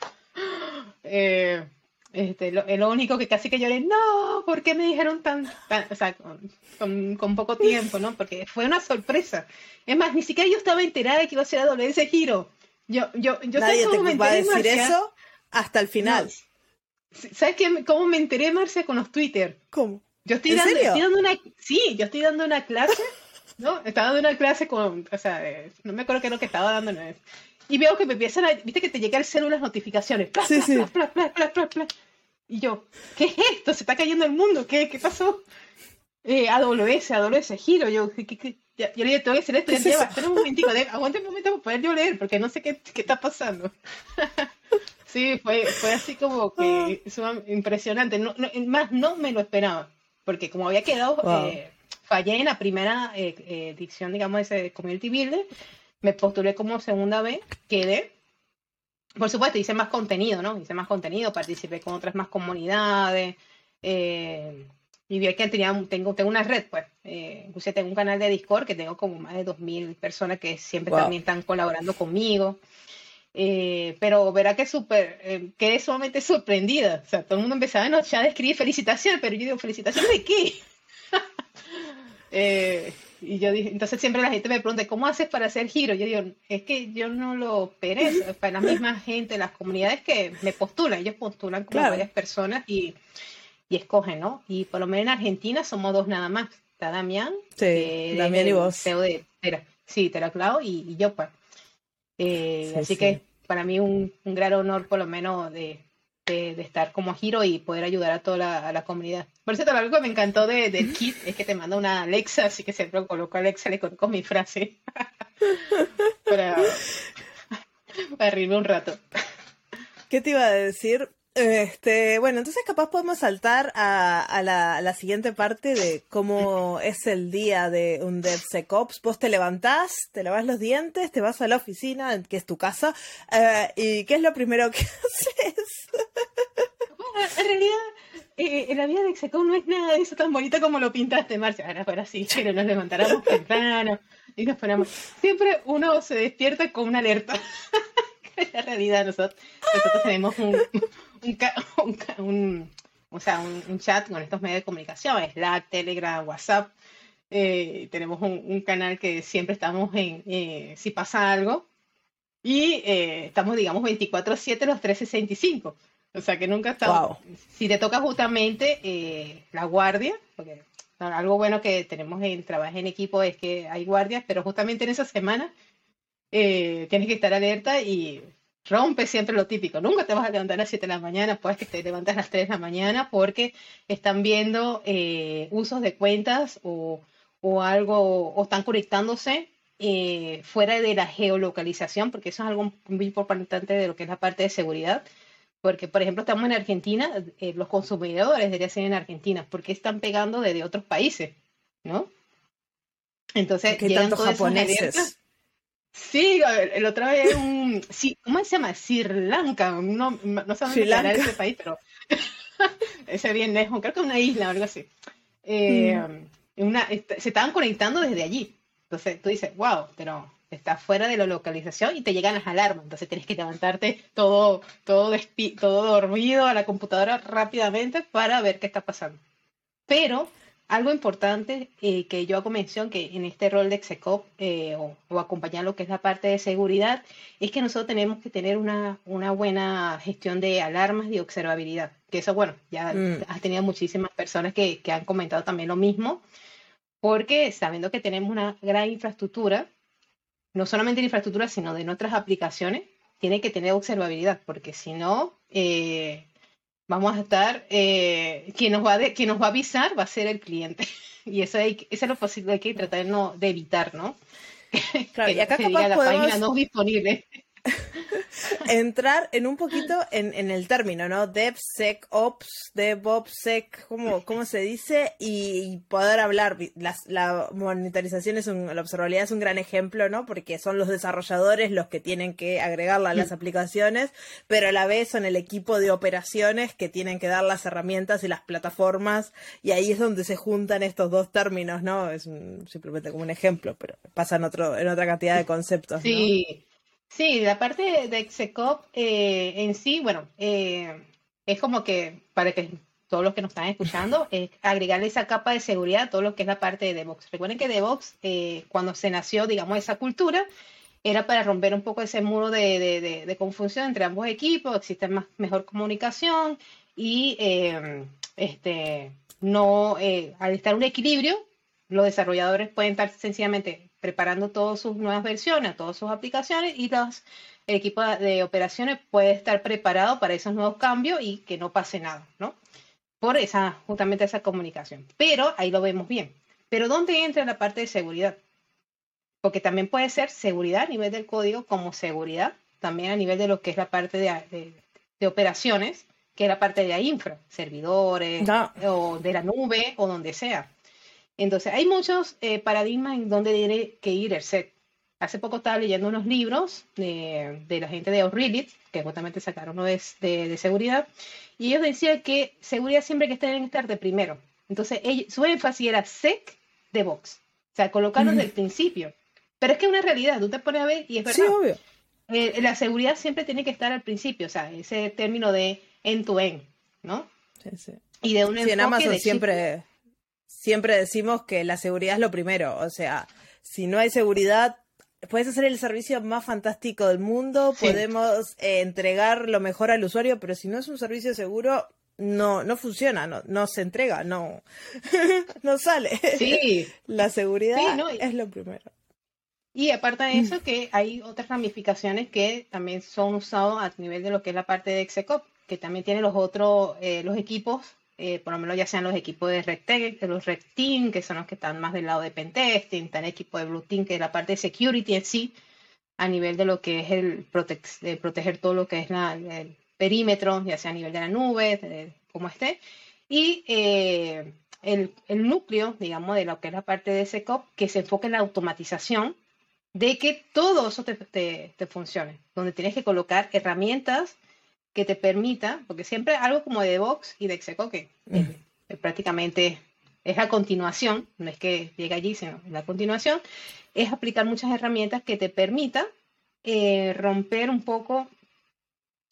Eh, este, lo, lo, único que casi que lloré, no, ¿por qué me dijeron tan, o sea, con, con, poco tiempo, ¿no? Porque fue una sorpresa. Es más, ni siquiera yo estaba enterada de que iba a ser a ese giro. Yo, yo, yo Nadie cómo te me enteré, va a decir eso hasta el final. ¿Sabes qué, cómo me enteré, Marcia, con los Twitter? ¿Cómo? Yo estoy, dando, estoy dando una, sí, yo estoy dando una clase ¿no? Estaba dando una clase con, o sea, no me acuerdo qué es lo que estaba dando. Y veo que me empiezan a, viste que te llega el celular las notificaciones. sí, sí. y yo, ¿qué es esto? Se está cayendo el mundo, ¿qué, qué pasó? Eh, AWS, AWS, giro, yo, ¿qué, qué, Ya, yo le dije, te voy a decir esto, ya espera un momentico, de, aguante un momento para poder yo leer, porque no sé qué, qué está pasando. sí, fue, fue así como que ah. impresionante, no, no, más no me lo esperaba, porque como había quedado... Eh, fallé en la primera eh, eh, edición, digamos, ese Community Builder. Me postulé como segunda vez, quedé. Por supuesto, hice más contenido, ¿no? Hice más contenido, participé con otras más comunidades. Eh, y vi que tenía, tengo, tengo una red, pues. Eh, incluso tengo un canal de Discord que tengo como más de 2.000 personas que siempre también están colaborando conmigo. pero verá que súper, quedé sumamente sorprendida. O sea, todo el mundo empezaba a ya a escribir felicitaciones, pero yo digo, ¿felicitaciones de qué? Eh, y yo dije, entonces siempre la gente me pregunta, ¿cómo haces para hacer giro? Yo digo, es que yo no lo operé, para la misma gente, las comunidades que me postulan, ellos postulan como varias personas y, y, escogen, ¿no? Y por lo menos en Argentina somos dos nada más, está Damián, sí, Damián y vos. CEO de Tera, sí, Teraclao y, y yo, pues. Eh, así que para mí un, un gran honor por lo menos de de, estar como giro y poder ayudar a toda la, la comunidad. Por cierto, algo que me encantó de, del kit es que te manda una Alexa, así que siempre coloco a Alexa, le coloco mi frase para, para un rato. ¿Qué te iba a decir? Este, bueno, entonces capaz podemos saltar a, la, siguiente parte de cómo es el día de un DevSecOps. Vos te levantás, te lavas los dientes, te vas a la oficina, que es tu casa, eh, y ¿qué es lo primero que haces? En realidad, eh, la vida de DevSecOps no es nada de eso tan bonito como lo pintaste, Marcia. Ahora fuera así, pero nos levantáramos temprano y nos ponemos. Siempre uno se despierta con una alerta. la realidad, nosotros, nosotros tenemos un un, o sea, un, chat con estos medios de comunicación, Slack, Telegram, WhatsApp. Eh, tenemos un, canal que siempre estamos en, eh, si pasa algo, y eh, estamos, digamos, 24/7 los 365. O sea que nunca estamos. Si te toca justamente la guardia, porque algo bueno que tenemos en trabajo en equipo es que hay guardias, pero justamente en esa semana tienes que estar alerta y rompe siempre lo típico. Nunca te vas a levantar a las 7 de la mañana, puedes que te levantas a las 3 de la mañana porque están viendo eh, usos de cuentas o, algo, o están conectándose eh, fuera de la geolocalización, porque eso es algo muy importante de lo que es la parte de seguridad. Porque, por ejemplo, estamos en Argentina, eh, los consumidores deberían ser en Argentina, porque están pegando desde otros países, ¿no? Entonces, ¿Qué tantos japoneses? Sí, el otra vez un... Sí, ¿Cómo se llama? Sri Lanka. No, no sé dónde era ese país, pero ese bien lejos. Creo que es una isla o algo así. Eh, mm. una, se estaban conectando desde allí. Entonces tú dices, wow, pero está fuera de la localización y te llegan las alarmas. Entonces tienes que levantarte todo, todo, todo dormido a la computadora rápidamente para ver qué está pasando. Pero algo importante eh, que yo hago mención que en este rol de Execop eh, o, acompañar lo que es la parte de seguridad es que nosotros tenemos que tener una, una buena gestión de alarmas y observabilidad. Que eso, bueno, ya mm. has tenido muchísimas personas que, que han comentado también lo mismo, porque sabiendo que tenemos una gran infraestructura, no solamente de infraestructura, sino de nuestras aplicaciones, tiene que tener observabilidad, porque si no, eh, vamos a estar, eh, quien, nos va de, quien nos va a avisar va a ser el cliente. Y eso, hay, eso es lo posible, hay que tratar de, no, de evitar, ¿no? Claro, y acá capaz la página no disponible. Entrar en un poquito en, en, el término, ¿no? DevSecOps, DevOpsSec, ¿cómo, cómo se dice? Y, poder hablar. la monitorización es un, la observabilidad es un gran ejemplo, ¿no? Porque son los desarrolladores los que tienen que agregarla a las aplicaciones, pero a la vez son el equipo de operaciones que tienen que dar las herramientas y las plataformas, y ahí es donde se juntan estos dos términos, ¿no? Es simplemente como un ejemplo, pero pasa en, otro, en otra cantidad de conceptos. Sí. Sí, la parte de Execop eh, en sí, bueno, eh, es como que para que todos los que nos están escuchando, es agregarle esa capa de seguridad a todo lo que es la parte de DevOps. Recuerden que DevOps, eh, cuando se nació, digamos, esa cultura, era para romper un poco ese muro de, de, confusión entre ambos equipos, existe más, mejor comunicación y este, no, al estar un equilibrio, los desarrolladores pueden estar sencillamente preparando todas sus nuevas versiones, todas sus aplicaciones y los, el equipo de operaciones puede estar preparado para esos nuevos cambios y que no pase nada, ¿no? Por esa, justamente esa comunicación. Pero ahí lo vemos bien. Pero ¿dónde entra la parte de seguridad? Porque también puede ser seguridad a nivel del código como seguridad, también a nivel de lo que es la parte de, de, operaciones, que es la parte de la infra, servidores, o de la nube, o donde sea. Entonces, hay muchos eh, paradigmas en donde tiene que ir el set. Hace poco estaba leyendo unos libros de, la gente de O'Reilly, que justamente sacaron uno de, de, seguridad, y ellos decían que seguridad siempre que que estar de primero. Entonces, su énfasis era sec de box, o sea, colocarlo desde el principio. Pero es que es una realidad, tú te pones a ver y es verdad. Sí, obvio. Eh, la seguridad siempre tiene que estar al principio, o sea, ese término de end-to-end, ¿no? Sí, sí. Y de un sí, en Amazon siempre siempre decimos que la seguridad es lo primero. O sea, si no hay seguridad, puedes hacer el servicio más fantástico del mundo, podemos eh, entregar lo mejor al usuario, pero si no es un servicio seguro, no, no funciona, no, no se entrega, no, no sale. Sí. La seguridad es lo primero. Y aparte de eso, que hay otras ramificaciones que también son usados a nivel de lo que es la parte de Execop, que también tiene los otros, eh, los equipos, eh, por lo menos ya sean los equipos de Red, los Red Team, que son los que están más del lado de Pentesting, está el equipo de Blue Team, que es la parte de security en sí, a nivel de lo que es el de proteger todo lo que es la, el perímetro, ya sea a nivel de la nube, como esté, y eh, el, el, núcleo, digamos, de lo que es la parte de SecOps, que se enfoca en la automatización de que todo eso te, te, funcione, donde tienes que colocar herramientas que te permita, porque siempre algo como de DevOps y de Execo, que prácticamente es la continuación, no es que llegue allí, sino la continuación, es aplicar muchas herramientas que te permitan eh, romper un poco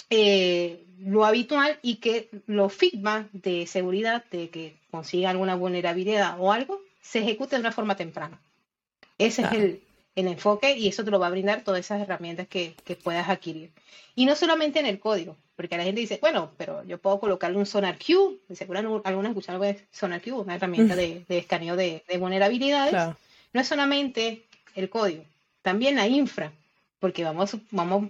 eh, lo habitual y que los feedback de seguridad de que consiga alguna vulnerabilidad o algo se ejecute de una forma temprana. Ese es el, el enfoque y eso te lo va a brindar todas esas herramientas que, que, puedas adquirir. Y no solamente en el código, porque la gente dice, bueno, pero yo puedo colocarle un Sonar Q, seguro algunos escuchan algo Sonar Q, una herramienta de, de, escaneo de, de vulnerabilidades. No es solamente el código, también la infra, porque vamos, vamos,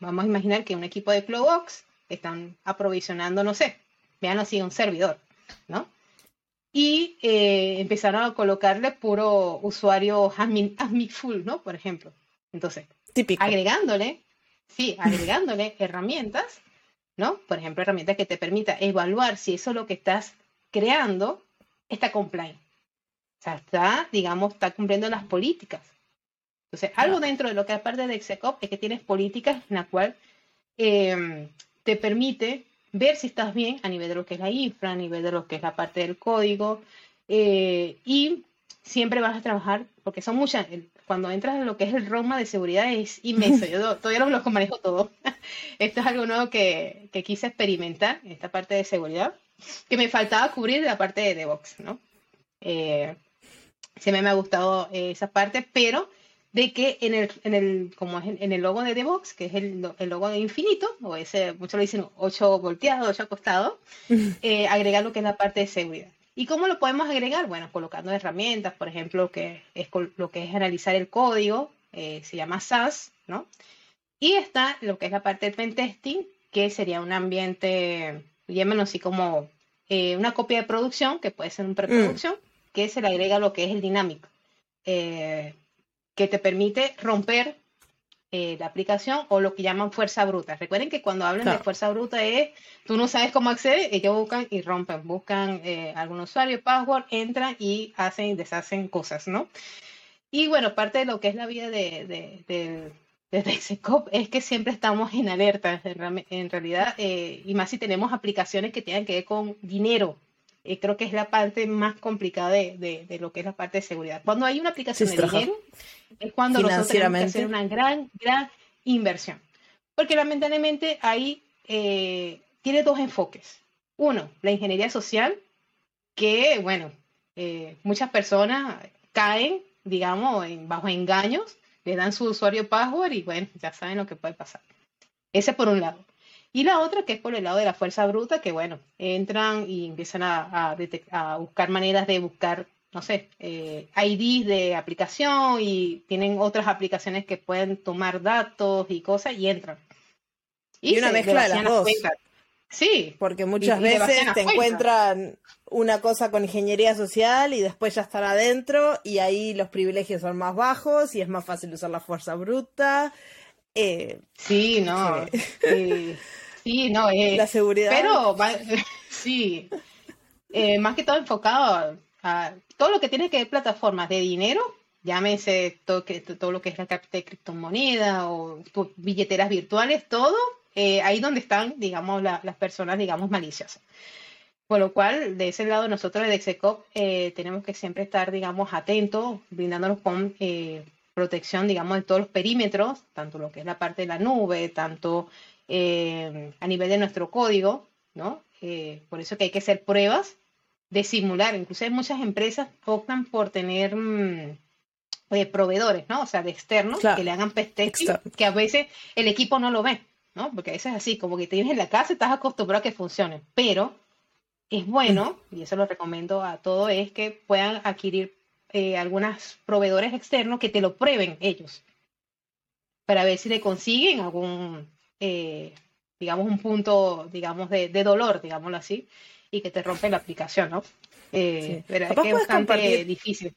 vamos a imaginar que un equipo de CloudBox están aprovisionando, no sé, vean así, un servidor, ¿no? Y eh, empezaron a colocarle puro usuario admin, full, ¿no? Por ejemplo. Entonces, agregándole, sí, agregándole herramientas, ¿no? Por ejemplo, herramientas que te permita evaluar si eso lo que estás creando está compliant. O sea, está, digamos, está cumpliendo las políticas. Entonces, algo dentro de lo que aparte de XecOps es que tienes políticas en la cual eh, te permite ver si estás bien a nivel de lo que es la infra, a nivel de lo que es la parte del código. Eh, y siempre vas a trabajar, porque son muchas, cuando entras en lo que es el ROMA de seguridad es inmenso. Yo todavía no lo manejo todo. Esto es algo nuevo que, que quise experimentar, esta parte de seguridad, que me faltaba cubrir la parte de DevOps, ¿no? Eh, siempre me ha gustado esa parte, pero de que en el, en el, como es en el logo de DevOps, que es el, el logo de infinito, o ese, muchos lo dicen 8 volteado, 8 acostado, eh, agregar lo que es la parte de seguridad. ¿Y cómo lo podemos agregar? Bueno, colocando herramientas, por ejemplo, que es lo que es analizar el código, eh, se llama SAS, ¿no? Y está lo que es la parte de pentesting, que sería un ambiente, llámenlo así como eh, una copia de producción, que puede ser un preproducción, mm. que se le agrega lo que es el dinámico. Eh, que te permite romper eh, la aplicación o lo que llaman fuerza bruta. Recuerden que cuando hablan de fuerza bruta es, tú no sabes cómo acceder, ellos buscan y rompen, buscan eh, algún usuario, password, entran y hacen y deshacen cosas, ¿no? Y bueno, parte de lo que es la vida de, de, de, es que siempre estamos en alerta, en, realidad, eh, y más si tenemos aplicaciones que tengan que ver con dinero, creo que es la parte más complicada de, de, lo que es la parte de seguridad. Cuando hay una aplicación de dinero, es cuando nosotros tenemos que hacer una gran, gran inversión. Porque lamentablemente ahí eh, tiene dos enfoques. Uno, la ingeniería social, que, bueno, eh, muchas personas caen, digamos, en, bajo engaños, le dan su usuario password y, bueno, ya saben lo que puede pasar. Ese por un lado. Y la otra que es por el lado de la fuerza bruta, que bueno, entran y empiezan a, a, buscar maneras de buscar, no sé, eh, IDs de aplicación y tienen otras aplicaciones que pueden tomar datos y cosas y entran. Y, una mezcla de las dos. Sí. Porque muchas veces te encuentran una cosa con ingeniería social y después ya están adentro y ahí los privilegios son más bajos y es más fácil usar la fuerza bruta. Eh, sí, no. Sí. Sí, no, eh, la seguridad. Pero sí, eh, más que todo enfocado a, todo lo que tiene que ver plataformas de dinero, llámese todo, que, todo lo que es la carta de criptomoneda o billeteras virtuales, todo, eh, ahí donde están, digamos, las personas, digamos, maliciosas. Por lo cual, de ese lado, nosotros de Execop tenemos que siempre estar, digamos, atentos, brindándonos con protección, digamos, de todos los perímetros, tanto lo que es la parte de la nube, tanto eh, a nivel de nuestro código, ¿no? Eh, por eso que hay que hacer pruebas de simular. Incluso hay muchas empresas optan por tener mm, proveedores, ¿no? O sea, de externos que le hagan testing, que a veces el equipo no lo ve, ¿no? Porque a veces es así, como que te vienes en la casa y estás acostumbrado a que funcione. Pero es bueno, y eso lo recomiendo a todos, es que puedan adquirir eh, algunos proveedores externos que te lo prueben ellos para ver si le consiguen algún eh, digamos, un punto, digamos, de, dolor, digámoslo así, y que te rompe la aplicación, ¿no? Eh, Pero es que es bastante difícil.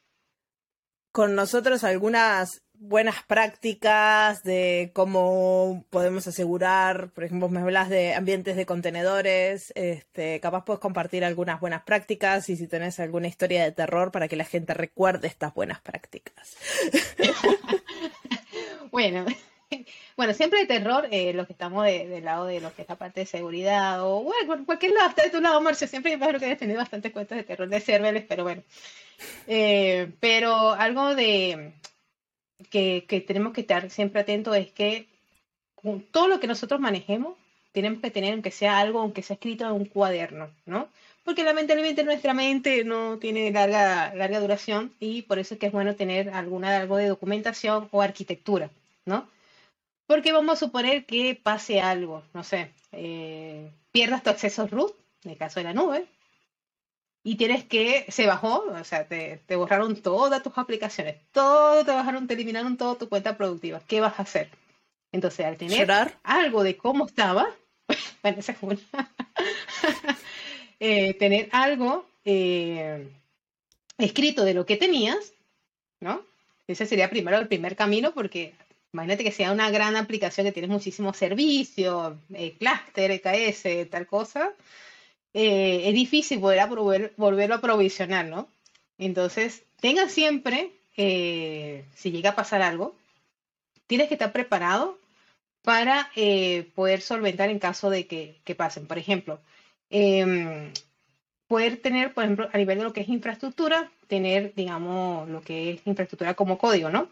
Con nosotros algunas buenas prácticas de cómo podemos asegurar, por ejemplo, me hablas de ambientes de contenedores, este, capaz puedes compartir algunas buenas prácticas y si tenés alguna historia de terror para que la gente recuerde estas buenas prácticas. bueno, bueno, siempre de terror, eh, los que estamos del lado de lo que es la parte de seguridad, o bueno, cualquier lado, está de tu lado, Marcio, siempre me que he tenido bastantes cuentos de terror de serverless, pero bueno. Eh, pero algo de que, que, tenemos que estar siempre atentos es que todo lo que nosotros manejemos, tenemos que tener, aunque sea algo, aunque sea escrito en un cuaderno, ¿no? Porque lamentablemente nuestra mente no tiene larga, larga duración y por eso es que es bueno tener alguna, algo de documentación o arquitectura, ¿no? Porque vamos a suponer que pase algo, no sé, eh, pierdas tu acceso root, en el caso de la nube, y tienes que, se bajó, o sea, te, borraron todas tus aplicaciones, todo te bajaron, te eliminaron toda tu cuenta productiva. ¿Qué vas a hacer? Entonces, al tener algo de cómo estaba, bueno, esa es eh, tener algo eh, escrito de lo que tenías, ¿no? Ese sería primero el primer camino, porque Imagínate que sea una gran aplicación que tienes muchísimos servicios, eh, cluster, EKS, tal cosa. Eh, es difícil poder volverlo a provisionar, ¿no? Entonces, tenga siempre, eh, si llega a pasar algo, tienes que estar preparado para poder solventar en caso de que, que pasen. Por ejemplo, em, poder tener, por ejemplo, a nivel de lo que es infraestructura, tener, digamos, lo que es infraestructura como código, ¿no?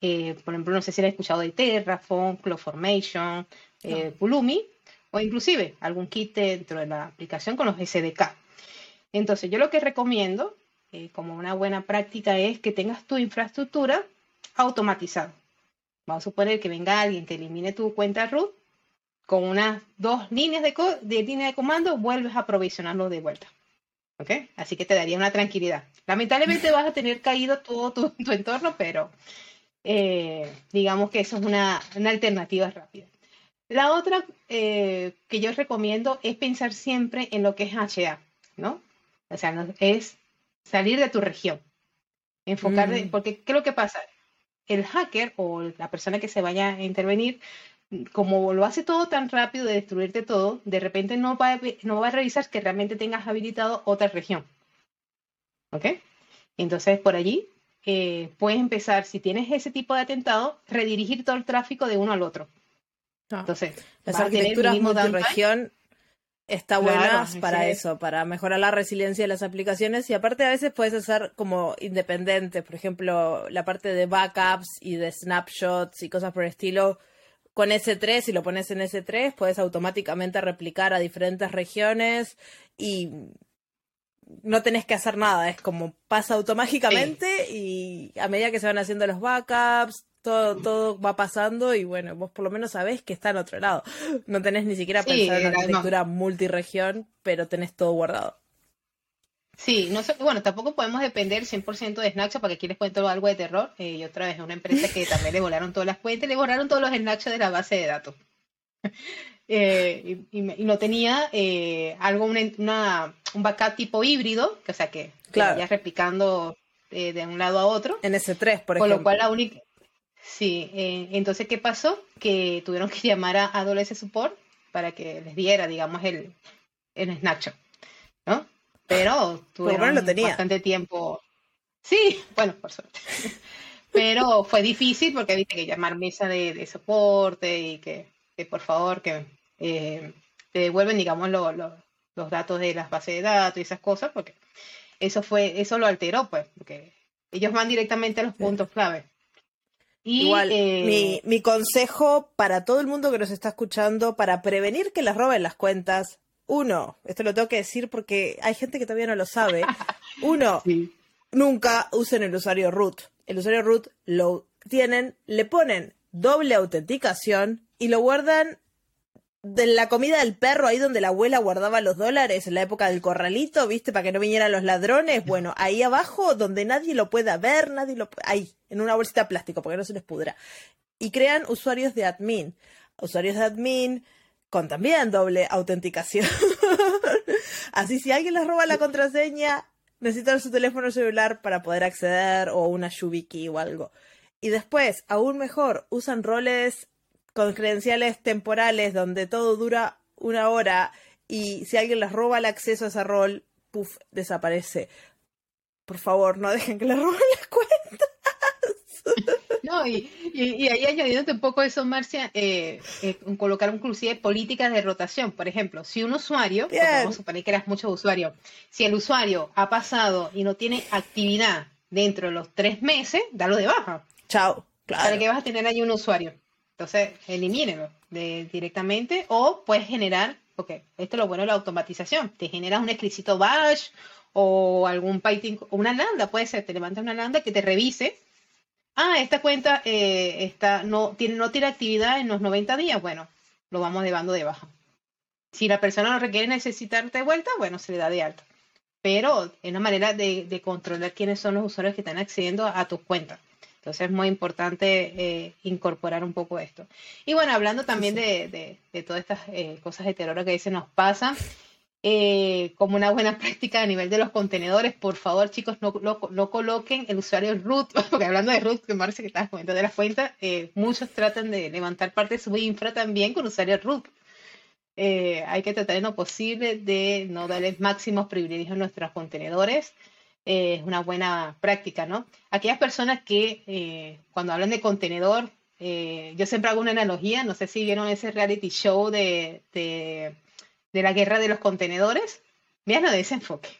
Eh, por ejemplo, no sé si han escuchado de Terraform, CloudFormation, eh, Pulumi, o inclusive algún kit dentro de la aplicación con los SDK. Entonces, yo lo que recomiendo eh, como una buena práctica es que tengas tu infraestructura automatizada. Vamos a suponer que venga alguien que elimine tu cuenta root, con unas dos líneas de, de línea de comando, vuelves a provisionarlo de vuelta. ¿Ok? Así que te daría una tranquilidad. Lamentablemente vas a tener caído todo tu, tu entorno, pero eh, digamos que eso es una, alternativa rápida. La otra eh, que yo recomiendo es pensar siempre en lo que es HA, ¿no? O sea, es salir de tu región. Enfocar, mm. porque ¿qué es lo que pasa? El hacker o la persona que se vaya a intervenir, como lo hace todo tan rápido de destruirte todo, de repente no va, no va a revisar que realmente tengas habilitado otra región. ¿Ok? Entonces, por allí eh, puedes empezar, si tienes ese tipo de atentado, redirigir todo el tráfico de uno al otro. Ah. Entonces, las arquitecturas multiregión está buenas para eso, para mejorar la resiliencia de las aplicaciones y aparte a veces puedes hacer como independiente, por ejemplo, la parte de backups y de snapshots y cosas por el estilo. Con S3, si lo pones en S3, puedes automáticamente replicar a diferentes regiones y no tenés que hacer nada, es como pasa automáticamente y a medida que se van haciendo los backups, todo, todo va pasando y bueno, vos por lo menos sabés que está en otro lado. No tenés ni siquiera pensado en arquitectura multiregión, pero tenés todo guardado. Sí, no sé, bueno, tampoco podemos depender 100% de Snapchat, porque aquí les cuento algo de terror. Eh, y otra vez, una empresa que también le volaron todas las cuentas, le volaron todos los Snapchat de la base de datos. Eh, y, no tenía eh, algo, una, un backup tipo híbrido, que, o sea que claro. replicando eh, de un lado a otro. En S3, por ejemplo. Con lo cual la única... Sí, entonces, ¿qué pasó? Que tuvieron que llamar a AWS Support para que les diera, digamos, el, el Snapshot, ¿no? Pero tuvieron bastante tiempo. Sí, bueno, por suerte. Pero fue difícil porque viste que llamar mesa de, de soporte y que que por favor que eh, te devuelven, digamos, los datos de las bases de datos y esas cosas, porque eso fue, eso lo alteró, pues, porque ellos van directamente a los puntos clave. Igual, eh, mi, mi consejo para todo el mundo que nos está escuchando, para prevenir que les roben las cuentas, uno, esto lo tengo que decir porque hay gente que todavía no lo sabe. Uno, nunca usen el usuario root. El usuario root lo tienen, le ponen doble autenticación y lo guardan de la comida del perro, ahí donde la abuela guardaba los dólares en la época del corralito, ¿viste? Para que no vinieran los ladrones. Bueno, ahí abajo, donde nadie lo pueda ver, nadie lo ahí, en una bolsita de plástico, porque no se les pudra. Y crean usuarios de admin. Usuarios de admin con también doble autenticación. Así si alguien les roba la contraseña, necesitan su teléfono celular para poder acceder o una YubiKey o algo. Y después, aún mejor, usan roles con credenciales temporales donde todo dura una hora y si alguien les roba el acceso a ese rol, puff, desaparece. Por favor, no dejen que les roben las cuentas. No, y, y, ahí añadiendo un poco eso, Marcia, eh, eh, colocar inclusive políticas de rotación. Por ejemplo, si un usuario, vamos a suponer que eras mucho usuario, si el usuario ha pasado y no tiene actividad dentro de los tres meses, dalo de baja. Chao. Claro. Para que vas a tener ahí un usuario. Entonces, elimínelo directamente o puedes generar, porque esto es lo bueno de la automatización, te generas un exquisito bash o algún Python, una lambda, puede ser, te levantas una lambda que te revise. Ah, esta cuenta eh, está, no, tiene, no tiene actividad en los 90 días, bueno, lo vamos llevando de baja. Si la persona lo requiere necesitarte de vuelta, bueno, se le da de alta. Pero es una manera de, de controlar quiénes son los usuarios que están accediendo a tus cuentas. Entonces es muy importante eh, incorporar un poco esto. Y bueno, hablando también De, todas estas eh, cosas de terror que veces nos pasan, eh, como una buena práctica a nivel de los contenedores, por favor chicos, no, no, coloquen el usuario root, porque hablando de root, que parece que estabas comentando de la cuenta, muchos tratan de levantar parte de su infra también con usuario root. hay que tratar en lo posible de no darles máximos privilegios a nuestros contenedores es una buena práctica, ¿no? Aquellas personas que eh, cuando hablan de contenedor, eh, yo siempre hago una analogía, no sé si vieron ese reality show de, de, la guerra de los contenedores, vean de ese enfoque,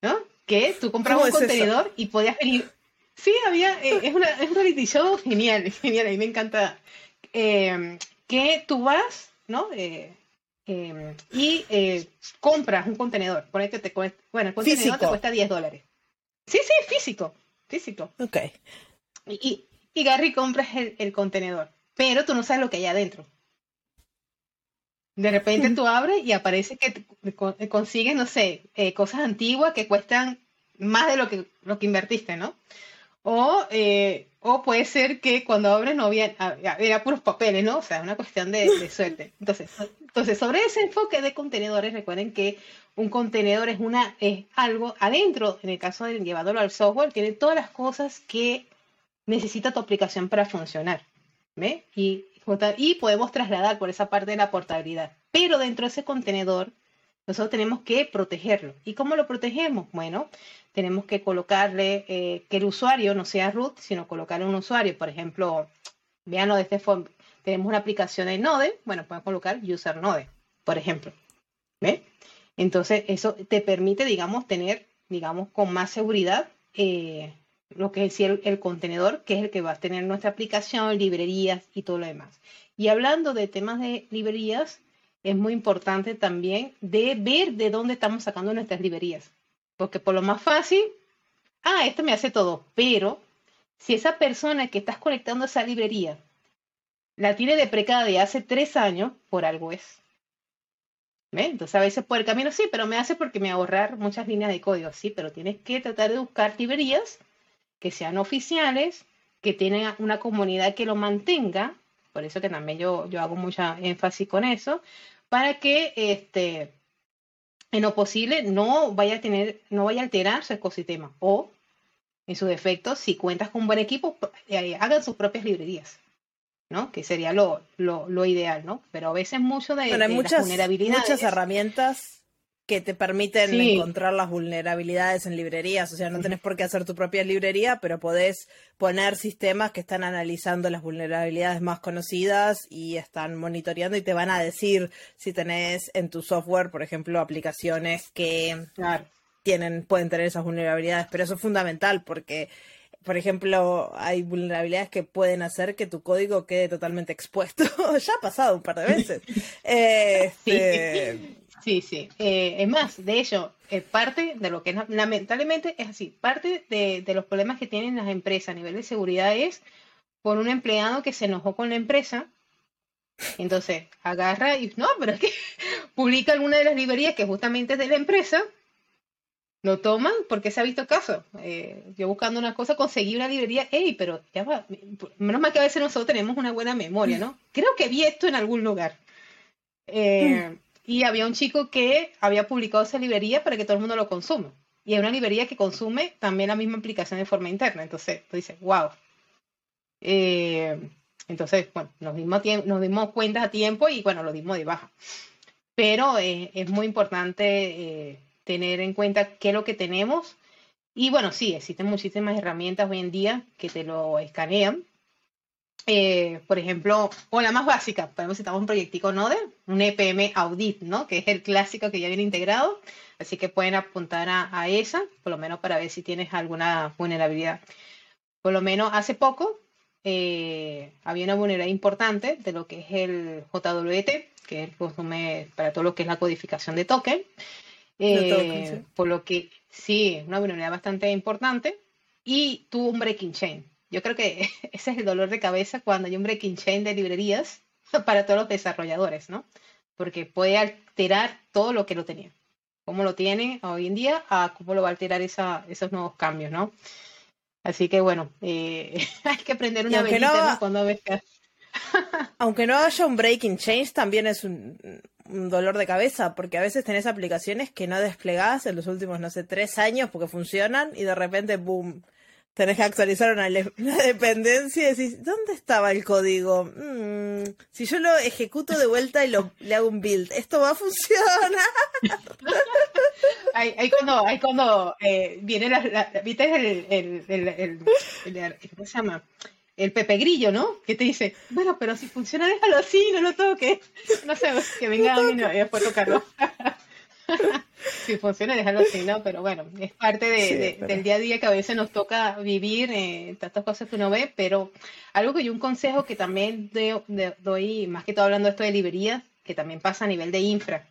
¿no? Que tú comprabas un contenedor y podías venir. Sí, había, eh, es, una, es, un reality show genial, genial, a mí me encanta. que tú vas, ¿no? Em, y eh, compras un contenedor, por que te cuesta, bueno, el contenedor te cuesta 10 dólares. Sí, sí, físico, físico. Ok. Y, y Gary compras el, contenedor, pero tú no sabes lo que hay adentro. De repente mm. tú abres y aparece que consigues, no sé, eh, cosas antiguas que cuestan más de lo que, lo que invertiste, ¿no? O, eh, o puede ser que cuando abres no había, era puros papeles, ¿no? O sea, una cuestión de, de suerte. Entonces, entonces, sobre ese enfoque de contenedores, recuerden que un contenedor es, una, es algo adentro, en el caso de llevarlo al software, tiene todas las cosas que necesita tu aplicación para funcionar. ¿Ve? Y, podemos trasladar por esa parte de la portabilidad. Pero dentro de ese contenedor, nosotros tenemos que protegerlo. ¿Y cómo lo protegemos? Bueno, tenemos que colocarle eh, que el usuario no sea root, sino colocarle un usuario. Por ejemplo, veanlo de este tenemos una aplicación en Node, bueno, pueden colocar user Node, por ejemplo. ¿Ve? Entonces, eso te permite, digamos, tener, digamos, con más seguridad eh, lo que es el, el, contenedor, que es el que va a tener nuestra aplicación, librerías y todo lo demás. Y hablando de temas de librerías, es muy importante también de ver de dónde estamos sacando nuestras librerías. Porque por lo más fácil, ah, esto me hace todo, pero si esa persona que estás conectando a esa librería la tiene deprecada de hace tres años, por algo es. Entonces a veces por el camino sí, pero me hace porque me ahorrar muchas líneas de código, sí, pero tienes que tratar de buscar librerías que sean oficiales, que tengan una comunidad que lo mantenga, por eso que también yo, yo hago mucha énfasis con eso, para que este, en lo posible no vaya a tener, no vaya a alterar su ecosistema. O, en su defecto, si cuentas con un buen equipo, eh, hagan sus propias librerías. ¿No? Que sería lo, lo, ideal, ¿no? Pero a veces mucho de, hay muchas, Muchas herramientas que te permiten encontrar las vulnerabilidades en librerías. O sea, no tenés por qué hacer tu propia librería, pero podés poner sistemas que están analizando las vulnerabilidades más conocidas y están monitoreando y te van a decir si tenés en tu software, por ejemplo, aplicaciones que tienen, pueden tener esas vulnerabilidades. Pero eso es fundamental porque por ejemplo, hay vulnerabilidades que pueden hacer que tu código quede totalmente expuesto. ya ha pasado un par de veces. Este, sí, sí. Eh, es más, de hecho, parte de lo que lamentablemente es así, parte de, los problemas que tienen las empresas a nivel de seguridad es por un empleado que se enojó con la empresa. Entonces, agarra y no, pero es que publica alguna de las librerías que justamente es de la empresa lo toman porque se ha visto caso. Eh, yo buscando una cosa conseguí una librería, hey, pero ya va, menos mal que a veces nosotros tenemos una buena memoria, ¿no? Creo que vi esto en algún lugar. Eh, y había un chico que había publicado esa librería para que todo el mundo lo consuma. Y es una librería que consume también la misma aplicación de forma interna. Entonces, tú dices, wow. Eh, entonces, bueno, nos dimos, nos dimos cuenta a tiempo y bueno, lo dimos de baja. Pero eh, es muy importante tener en cuenta qué es lo que tenemos. Y bueno, sí, existen muchísimas herramientas hoy en día que te lo escanean. Eh, por ejemplo, o la más básica, podemos citar un proyectico Node, un EPM Audit, ¿no? Que es el clásico que ya viene integrado. Así que pueden apuntar a, a esa, por lo menos para ver si tienes alguna vulnerabilidad. Por lo menos hace poco eh, había una vulnerabilidad importante de lo que es el JWT, que es el consume para todo lo que es la codificación de token. Eh, por lo que sí, una vulnerabilidad bastante importante y tuvo un breaking chain. Yo creo que ese es el dolor de cabeza cuando hay un breaking chain de librerías para todos los desarrolladores, ¿no? Porque puede alterar todo lo que lo tenía. Cómo lo tiene hoy en día a cómo lo va a alterar esa, esos nuevos cambios, ¿no? Así que bueno, eh, hay que aprender una velita cuando ves que... aunque no haya un breaking change, también es un, dolor de cabeza, porque a veces tenés aplicaciones que no desplegás en los últimos, no sé, tres años porque funcionan y de repente, boom, tenés que actualizar una, dependencia y decís, ¿dónde estaba el código? Mm, si yo lo ejecuto de vuelta y lo, le hago un build, ¿esto va a funcionar? hay, cuando, hay cuando eh, viene la, ¿viste el, el, el, el, ¿cómo se llama? El Pepe Grillo, ¿no? Que te dice, bueno, pero si funciona, déjalo así, no lo toques. No sé, que venga a mí y después tocarlo. si funciona, déjalo así, ¿no? Pero bueno, es parte de, del día a día que a veces nos toca vivir, eh, tantas cosas que uno ve, pero algo que yo un consejo que también doy, más que todo hablando de esto de librerías, que también pasa a nivel de infra,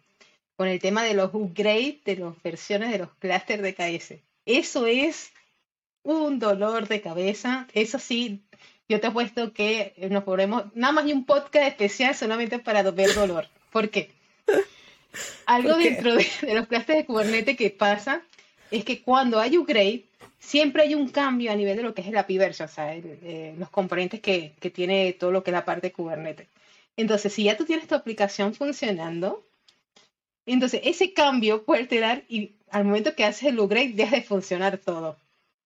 con el tema de los upgrades de las versiones de los clusters de KS. Eso es un dolor de cabeza. Eso sí, yo te apuesto que nos podremos, nada más hay un podcast especial solamente para ver dolor. ¿Por qué? Algo dentro de, los clusters de Kubernetes que pasa es que cuando hay upgrade, siempre hay un cambio a nivel de lo que es el API version, o sea, eh, los componentes que, que, tiene todo lo que es la parte de Kubernetes. Entonces, si ya tú tienes tu aplicación funcionando, entonces ese cambio puede alterar y al momento que haces el upgrade deja de funcionar todo.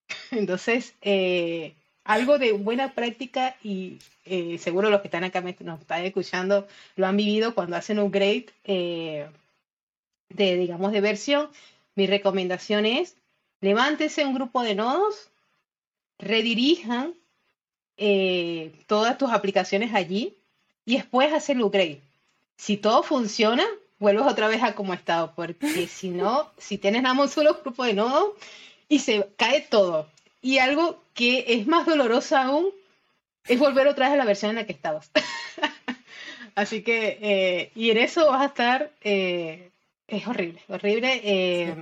Entonces, eh, algo de buena práctica y eh, seguro los que están acá nos están escuchando lo han vivido cuando hacen un upgrade eh, de, digamos, de versión. Mi recomendación es levántese un grupo de nodos, redirijan eh, todas tus aplicaciones allí y después hacer el upgrade. Si todo funciona, vuelves otra vez a como estado, porque si no, si tienes nada más un solo grupo de nodos y se cae todo y algo que es más doloroso aún es volver otra vez a la versión en la que estabas. Así que, eh, y en eso vas a estar, eh, es horrible, horrible. Eh,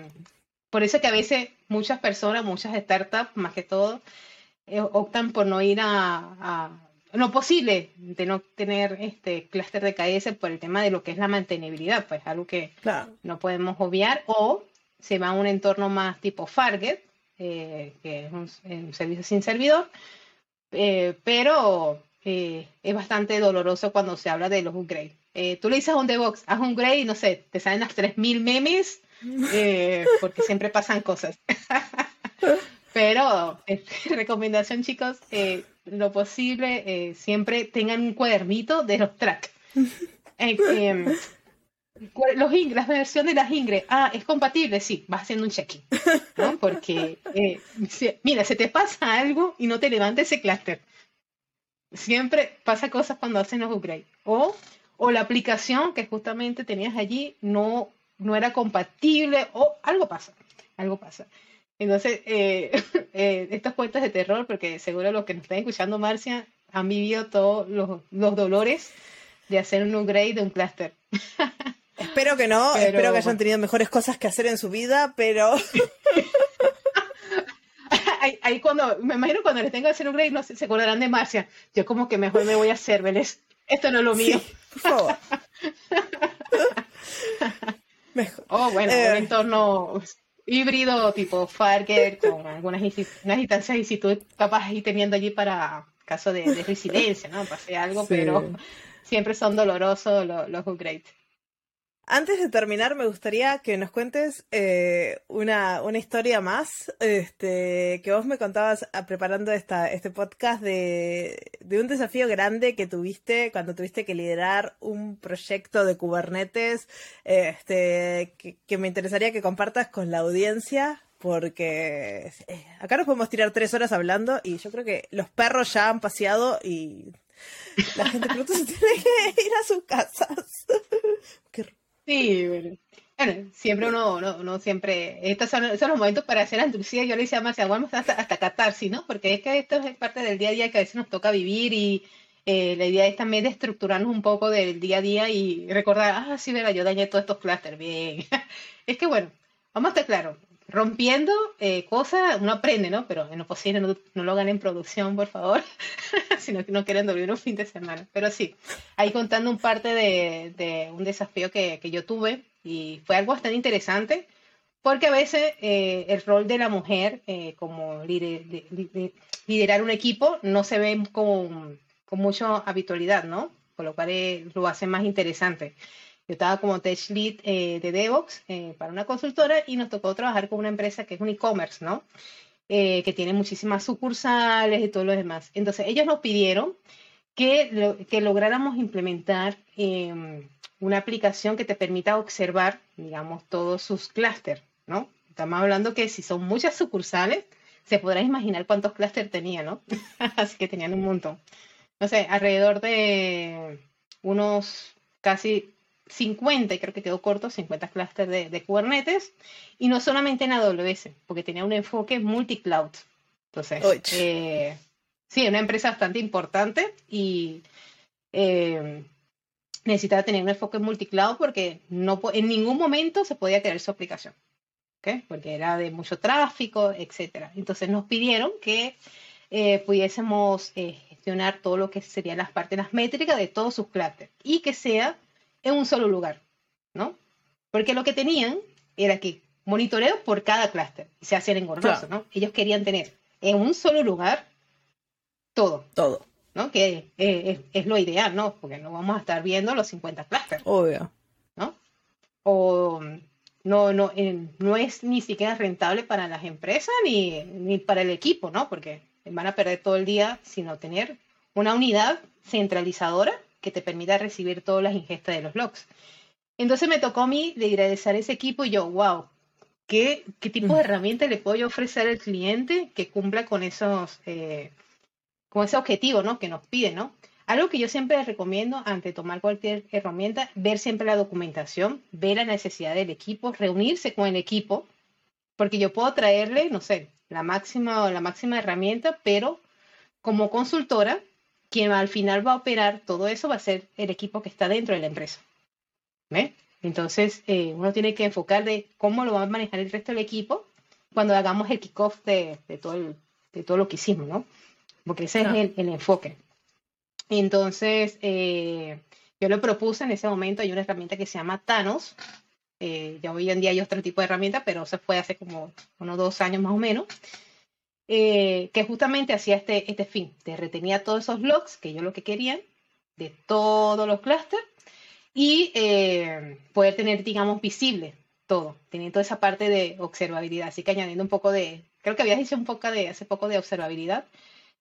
por eso que a veces muchas personas, muchas startups, más que todo, optan por no ir a, lo posible de no tener este clúster de KS por el tema de lo que es la mantenibilidad, pues algo que no podemos obviar, o se va a un entorno más tipo Fargate, eh, que es un, servicio sin servidor, eh, pero eh, es bastante doloroso cuando se habla de los upgrades. tú le dices a un DevOps, haz un upgrade y no sé, te salen las 3.000 memes porque siempre pasan cosas. pero recomendación chicos, lo posible, siempre tengan un cuadernito de los tracks. Los las versión de las Ingres, ah, es compatible, sí, vas haciendo un check-in, ¿no? Porque, eh, mira, se te pasa algo y no te levanta ese clúster. Siempre pasa cosas cuando hacen los upgrades. O, o la aplicación que justamente tenías allí no, no era compatible, o algo pasa, algo pasa. Entonces, eh, eh, estas cuentas de terror, porque seguro los que nos están escuchando, Marcia, han vivido todos los, los dolores de hacer un upgrade de un clúster. Espero que no, espero que hayan tenido mejores cosas que hacer en su vida, pero... ahí, cuando, me imagino cuando les tenga que hacer un grade, no sé, se acordarán de Marcia. Yo como que mejor me voy a hacer, ¿ves? Esto no es lo mío. por favor. mejor. Oh, bueno, un eh. entorno híbrido tipo Farger con algunas instancias y si tú capaz ir teniendo allí para caso de, de resiliencia, ¿no? Pase algo, pero siempre son dolorosos los, los upgrades. Antes de terminar, me gustaría que nos cuentes eh, una, una, historia más este, que vos me contabas ah, preparando esta, este podcast de, un desafío grande que tuviste cuando tuviste que liderar un proyecto de Kubernetes este, que, que me interesaría que compartas con la audiencia porque eh, acá nos podemos tirar tres horas hablando y yo creo que los perros ya han paseado y la gente pronto se tiene que ir a sus casas. Qué Sí, bueno. siempre uno, uno, siempre, estos son, los momentos para hacer andalucía, yo le decía a Marcia, vamos hasta, hasta catarsis, ¿no? Porque es que esto es parte del día a día que a veces nos toca vivir y eh, la idea es también de estructurarnos un poco del día a día y recordar, ah, sí, verdad, yo dañé todos estos clústeres, bien. es que bueno, vamos a estar claros, rompiendo eh, cosas uno aprende, ¿no? Pero en lo posible no, lo hagan en producción, por favor, si no, no quieren dormir un fin de semana. Pero sí, ahí contando un parte de, un desafío que, yo tuve y fue algo bastante interesante porque a veces eh, el rol de la mujer eh, como liderar un equipo no se ve con, con mucha habitualidad, ¿no? Por lo cual lo hace más interesante. Yo estaba como tech lead eh, de DevOps eh, para una consultora y nos tocó trabajar con una empresa que es un e-commerce, ¿no? Eh, que tiene muchísimas sucursales y todo lo demás. Entonces, ellos nos pidieron que, que lográramos implementar em, una aplicación que te permita observar, digamos, todos sus clústeres, ¿no? Estamos hablando que si son muchas sucursales, se podrá imaginar cuántos clústeres tenía, ¿no? Así que tenían un montón. No sé, alrededor de unos casi 50, y creo que quedó corto, 50 clústeres de, de, Kubernetes, y no solamente en AWS, porque tenía un enfoque multi-cloud. Entonces, eh, sí, una empresa bastante importante y eh, necesitaba tener un enfoque multi-cloud porque no, en ningún momento se podía crear su aplicación, ¿okay? porque era de mucho tráfico, etc. Entonces nos pidieron que eh, pudiésemos gestionar todo lo que serían las partes, las métricas de todos sus clústeres y que sea en un solo lugar, ¿no? Porque lo que tenían era que monitoreo por cada clúster y se hacían engordosos, ¿no? Ellos querían tener en un solo lugar todo. Todo. ¿no? Que es, lo ideal, ¿no? Porque no vamos a estar viendo los 50 clústeres. Obvio. ¿No? O no, no, no es ni siquiera rentable para las empresas ni, ni para el equipo, ¿no? Porque van a perder todo el día sin tener una unidad centralizadora que te permita recibir todas las ingestas de los logs. Entonces me tocó a mí agradecer ese equipo y yo, wow, ¿qué, qué tipo de herramienta le puedo yo ofrecer al cliente que cumpla con esos, eh, con ese objetivo, ¿no? Que nos pide, ¿no? Algo que yo siempre recomiendo ante tomar cualquier herramienta, ver siempre la documentación, ver la necesidad del equipo, reunirse con el equipo, porque yo puedo traerle, no sé, la máxima la máxima herramienta, pero como consultora quien al final va a operar todo eso va a ser el equipo que está dentro de la empresa. ¿Ve? Entonces, eh, uno tiene que enfocar de cómo lo va a manejar el resto del equipo cuando hagamos el kickoff de, de, todo, de todo lo que hicimos, ¿no? Porque ese es el, enfoque. Entonces, eh, yo lo propuse en ese momento, hay una herramienta que se llama Thanos. Eh, ya hoy en día hay otro tipo de herramienta, pero se fue hace como unos dos años más o menos. Eh, que justamente hacía este, este fin, te retenía todos esos logs, que yo lo que querían, de todos los clusters, y eh, poder tener, digamos, visible todo, teniendo toda esa parte de observabilidad. Así que añadiendo un poco de, creo que habías dicho un poco de, hace poco de observabilidad,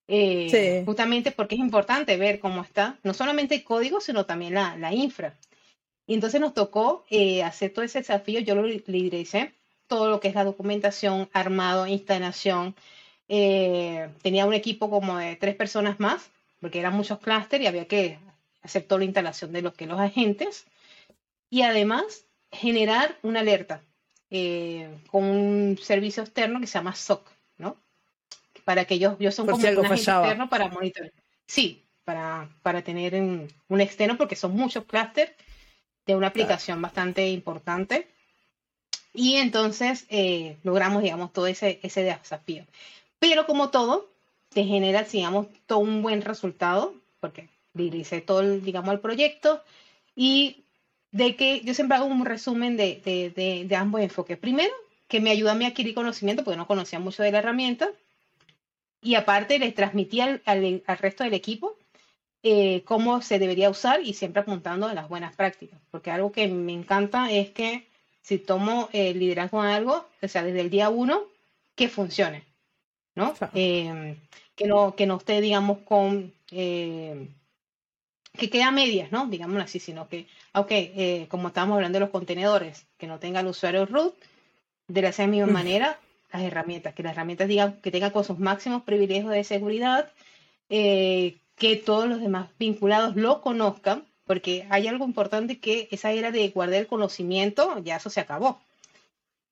eh, justamente porque es importante ver cómo está, no solamente el código, sino también la, la infra. Y entonces nos tocó hacer todo ese desafío, yo lo lideré, todo lo que es la documentación, armado, instalación, eh, tenía un equipo como de tres personas más, porque eran muchos clústeres y había que hacer toda la instalación de lo que los agentes. Y además, generar una alerta eh, con un servicio externo que se llama SOC, ¿no? Para que ellos, yo son como un agente externo para monitorear. Sí, para, para tener un, un, externo, porque son muchos clústeres de una aplicación bastante importante. Y entonces eh, logramos, digamos, todo ese, ese desafío. Pero como todo, te genera, digamos, todo un buen resultado, porque dirige todo, el, digamos, el proyecto y de que yo siempre hago un resumen de, de, de, ambos enfoques. Primero, que me ayuda a mí adquirir conocimiento, porque no conocía mucho de la herramienta. Y aparte, les transmití al, al, resto del equipo eh, cómo se debería usar y siempre apuntando a las buenas prácticas. Porque algo que me encanta es que si tomo el liderazgo en algo, o sea, desde el día uno, que funcione, ¿no? Em, que no, que no esté, digamos, con, eh, que quede a medias, ¿no? Digámoslo así, sino que, ok, eh, como estábamos hablando de los contenedores, que no tenga el usuario root, de la misma manera, las herramientas, que las herramientas digan que tengan con sus máximos privilegios de seguridad, eh, que todos los demás vinculados lo conozcan, porque hay algo importante que esa era de guardar el conocimiento, ya eso se acabó.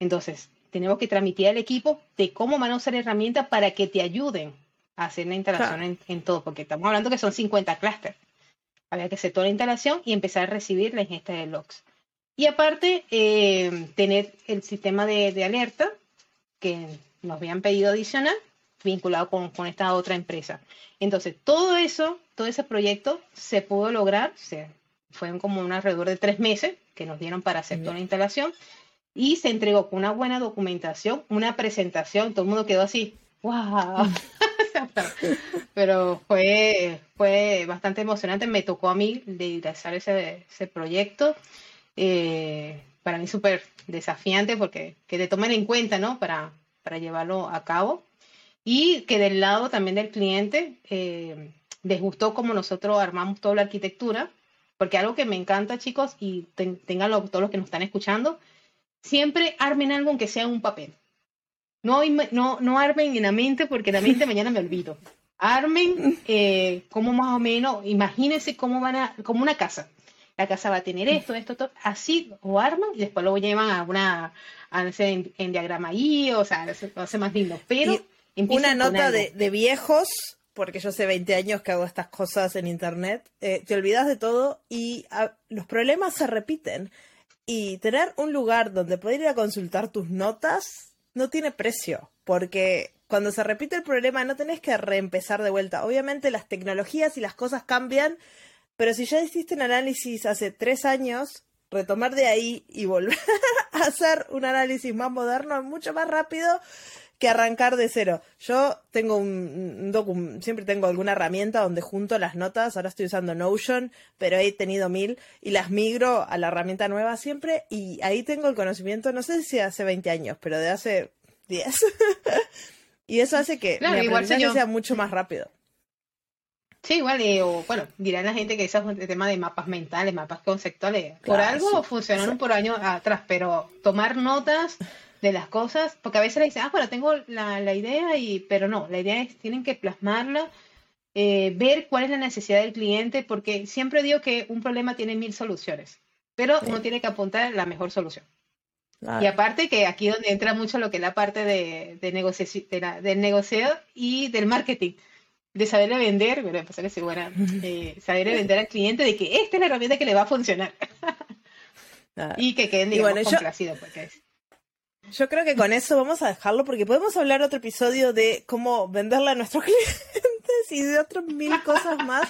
Entonces, tenemos que transmitir al equipo de cómo van a usar herramientas para que te ayuden a hacer la instalación en, todo, porque estamos hablando que son 50 clústeres. Había que hacer toda la instalación y empezar a recibir la ingesta de logs. Y aparte, eh, tener el sistema de, de, alerta que nos habían pedido adicional vinculado con, con, esta otra empresa. Entonces, todo eso, todo ese proyecto se pudo lograr, se, fueron como un alrededor de tres meses que nos dieron para hacer toda la instalación y se entregó con una buena documentación, una presentación, todo el mundo quedó así, wow. Pero fue, fue bastante emocionante, me tocó a mí hacer ese, ese proyecto. Eh, para mí súper desafiante porque que te tomen en cuenta, ¿no? Para, para llevarlo a cabo. Y que del lado también del cliente eh, les gustó como nosotros armamos toda la arquitectura, porque algo que me encanta, chicos, y tenganlo todos los que nos están escuchando, siempre armen algo aunque sea un papel. No, no, no armen en la mente porque la mente mañana me olvido. Armen eh, como más o menos, imagínense cómo van a, como una casa. La casa va a tener esto, esto, esto, así o arman y después lo llevan a una, a, en, en, diagrama ahí, o sea, lo hace más lindo. Pero una nota de, de, viejos, porque yo hace 20 años que hago estas cosas en internet, eh, te olvidas de todo y ah, los problemas se repiten. Y tener un lugar donde poder ir a consultar tus notas no tiene precio, porque cuando se repite el problema no tenés que reempezar de vuelta. Obviamente las tecnologías y las cosas cambian, pero si ya hiciste un análisis hace tres años, retomar de ahí y volver a hacer un análisis más moderno mucho más rápido que arrancar de cero. Yo tengo un, un siempre tengo alguna herramienta donde junto las notas, ahora estoy usando Notion, pero he tenido mil y las migro a la herramienta nueva siempre y ahí tengo el conocimiento, no sé si hace 20 años, pero de hace 10. y eso hace que mi aprendizaje sea mucho más rápido. Sí, igual, eh, o, bueno, dirán la gente que ese es un tema de mapas mentales, mapas conceptuales. Por algo funcionaron por años atrás, pero tomar notas de las cosas, porque a veces le dicen, ah, bueno, tengo la, la, idea, y, pero no, la idea es, tienen que plasmarla, eh, ver cuál es la necesidad del cliente, porque siempre digo que un problema tiene mil soluciones, pero uno tiene que apuntar la mejor solución. Y aparte que aquí donde entra mucho lo que es la parte de, de, de del negocio y del marketing, de saberle vender, bueno, empezar a decir, bueno, eh, saberle vender al cliente de que esta es la herramienta que le va a funcionar. y que queden, digamos, bueno, complacidos. Porque es. Yo creo que con eso vamos a dejarlo porque podemos hablar otro episodio de cómo venderle a nuestros clientes y de otras mil cosas más.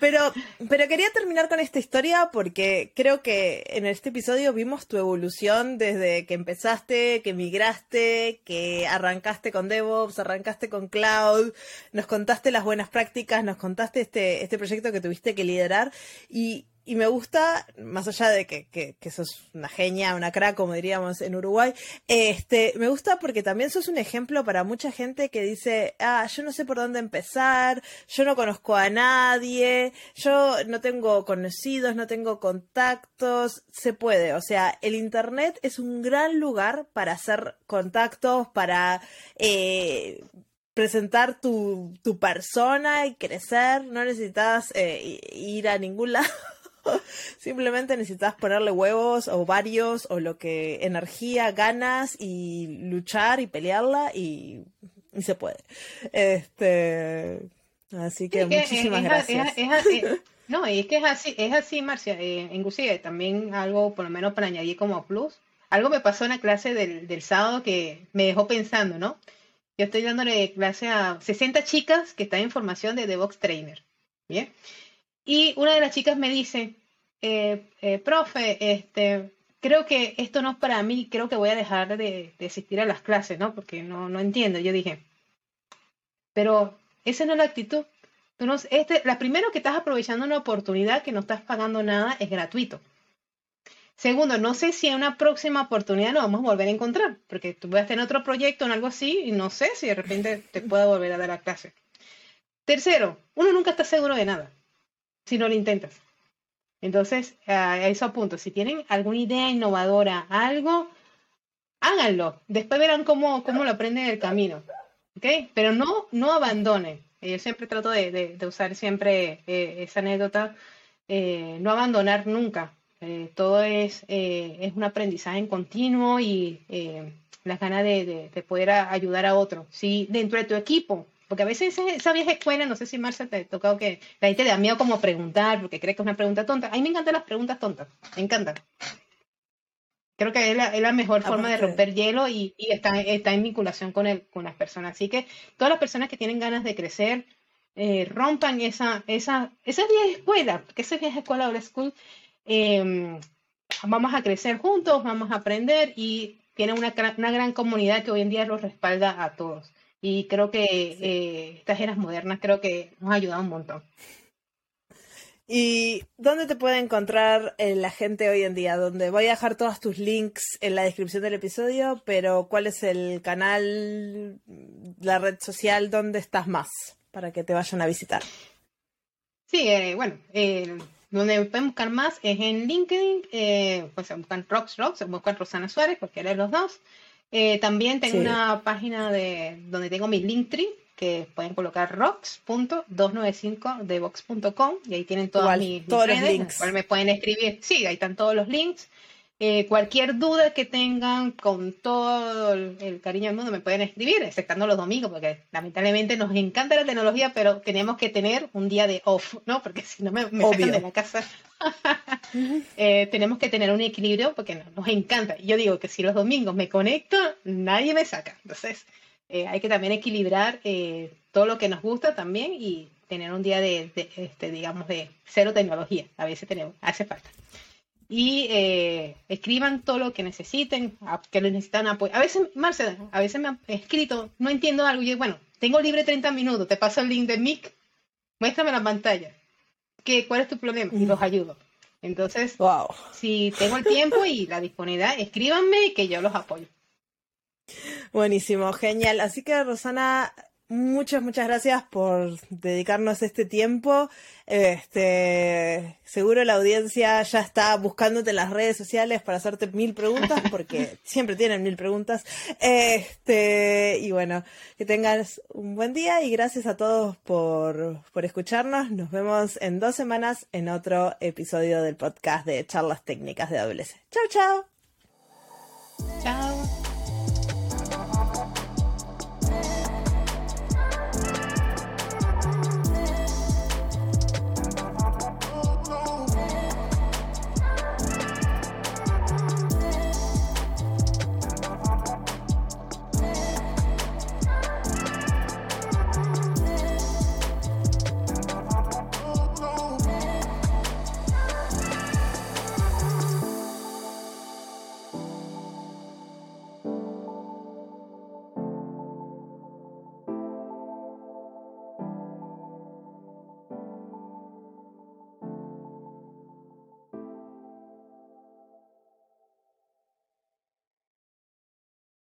Pero, pero quería terminar con esta historia porque creo que en este episodio vimos tu evolución desde que empezaste, que migraste, que arrancaste con DevOps, arrancaste con Cloud, nos contaste las buenas prácticas, nos contaste este, este proyecto que tuviste que liderar y, y me gusta, más allá de que, que, que, sos una genia, una crack, como diríamos en Uruguay, este, me gusta porque también sos un ejemplo para mucha gente que dice, ah, yo no sé por dónde empezar, yo no conozco a nadie, yo no tengo conocidos, no tengo contactos, se puede. O sea, el Internet es un gran lugar para hacer contactos, para... Eh, presentar tu, tu persona y crecer, no necesitas eh, ir a ningún lado Simplemente necesitas ponerle huevos o varios o lo que energía, ganas y luchar y pelearla y, se puede. Este, así que muchísimas gracias. no, y es que es así, es así, Marcia. Eh, inclusive también algo, por lo menos para añadir como plus, algo me pasó en la clase del, del sábado que me dejó pensando, ¿no? Yo estoy dándole clase a 60 chicas que están en formación de DevOps Trainer. ¿Bien? Y una de las chicas me dice, eh, eh, profe, este, creo que esto no es para mí, creo que voy a dejar de, asistir a las clases, ¿no? Porque no, no entiendo. Yo dije, pero esa no es la actitud. Tú no, este, la primero que estás aprovechando una oportunidad que no estás pagando nada es gratuito. Segundo, no sé si en una próxima oportunidad nos vamos a volver a encontrar, porque tú puedes tener otro proyecto o algo así y no sé si de repente te pueda volver a dar la clase. Tercero, uno nunca está seguro de nada si no lo intentas. Entonces, a eso apunto. Si tienen alguna idea innovadora, algo, háganlo. Después verán cómo, cómo lo aprenden en el camino. ¿Ok? Pero no, no abandonen. Yo siempre trato de, usar siempre eh, esa anécdota. Eh, no abandonar nunca. Eh, todo es, es un aprendizaje en continuo y las ganas de, de, poder ayudar a otro. Si dentro de tu equipo porque a veces esa vieja escuela, no sé si Marcia te ha tocado que la gente le da miedo como preguntar, porque cree que es una pregunta tonta. A mí me encantan las preguntas tontas, me encantan. Creo que es la, mejor forma de romper hielo y, está, está, en vinculación con, el, con las personas. Así que todas las personas que tienen ganas de crecer, eh, rompan esa, esa, esa vieja escuela, porque esa vieja escuela old school, em, vamos a crecer juntos, vamos a aprender y tienen una, una gran comunidad que hoy en día los respalda a todos. Y creo que eh, estas eras modernas creo que nos ha ayudado un montón. ¿Y dónde te puede encontrar eh, la gente hoy en día? Donde voy a dejar todos tus links en la descripción del episodio, pero ¿cuál es el canal, la red social donde estás más para que te vayan a visitar? Sí, eh, bueno, donde pueden buscar más es en LinkedIn, pues buscan Rocks Rocks, buscan Rosana Suárez, cualquiera de los dos. Eh, también tengo una página de donde tengo mi Linktree, que pueden colocar rocks.295devox.com y ahí tienen todas mis, todos los links. me pueden escribir. Sí, ahí están todos los links. Eh, cualquier duda que tengan, con todo el, cariño del mundo, me pueden escribir, exceptando los domingos, porque lamentablemente nos encanta la tecnología, pero tenemos que tener un día de off, ¿no? Porque si no me, me sacan de la casa. Eh, tenemos que tener un equilibrio porque nos, encanta. Yo digo que si los domingos me conecto, nadie me saca. Entonces, eh, hay que también equilibrar todo lo que nos gusta también y tener un día de, de este, digamos, de cero tecnología. A veces tenemos, hace falta y eh, escriban todo lo que necesiten, que necesitan apoyo. A veces, Marcela, a veces me han escrito, no entiendo algo, y yo, bueno, tengo libre 30 minutos, te paso el link de Mic, muéstrame la pantalla, ¿Qué, ¿cuál es tu problema? Y los ayudo. Entonces, wow. si tengo el tiempo y la disponibilidad, escríbanme que yo los apoyo. Buenísimo, genial. Así que, Rosana, Muchas, muchas gracias por dedicarnos este tiempo. Este, seguro la audiencia ya está buscándote en las redes sociales para hacerte mil preguntas, porque siempre tienen mil preguntas. Este, y bueno, que tengas un buen día y gracias a todos por, por escucharnos. Nos vemos en dos semanas en otro episodio del podcast de Charlas Técnicas de AWS. Chao, chao. Chao.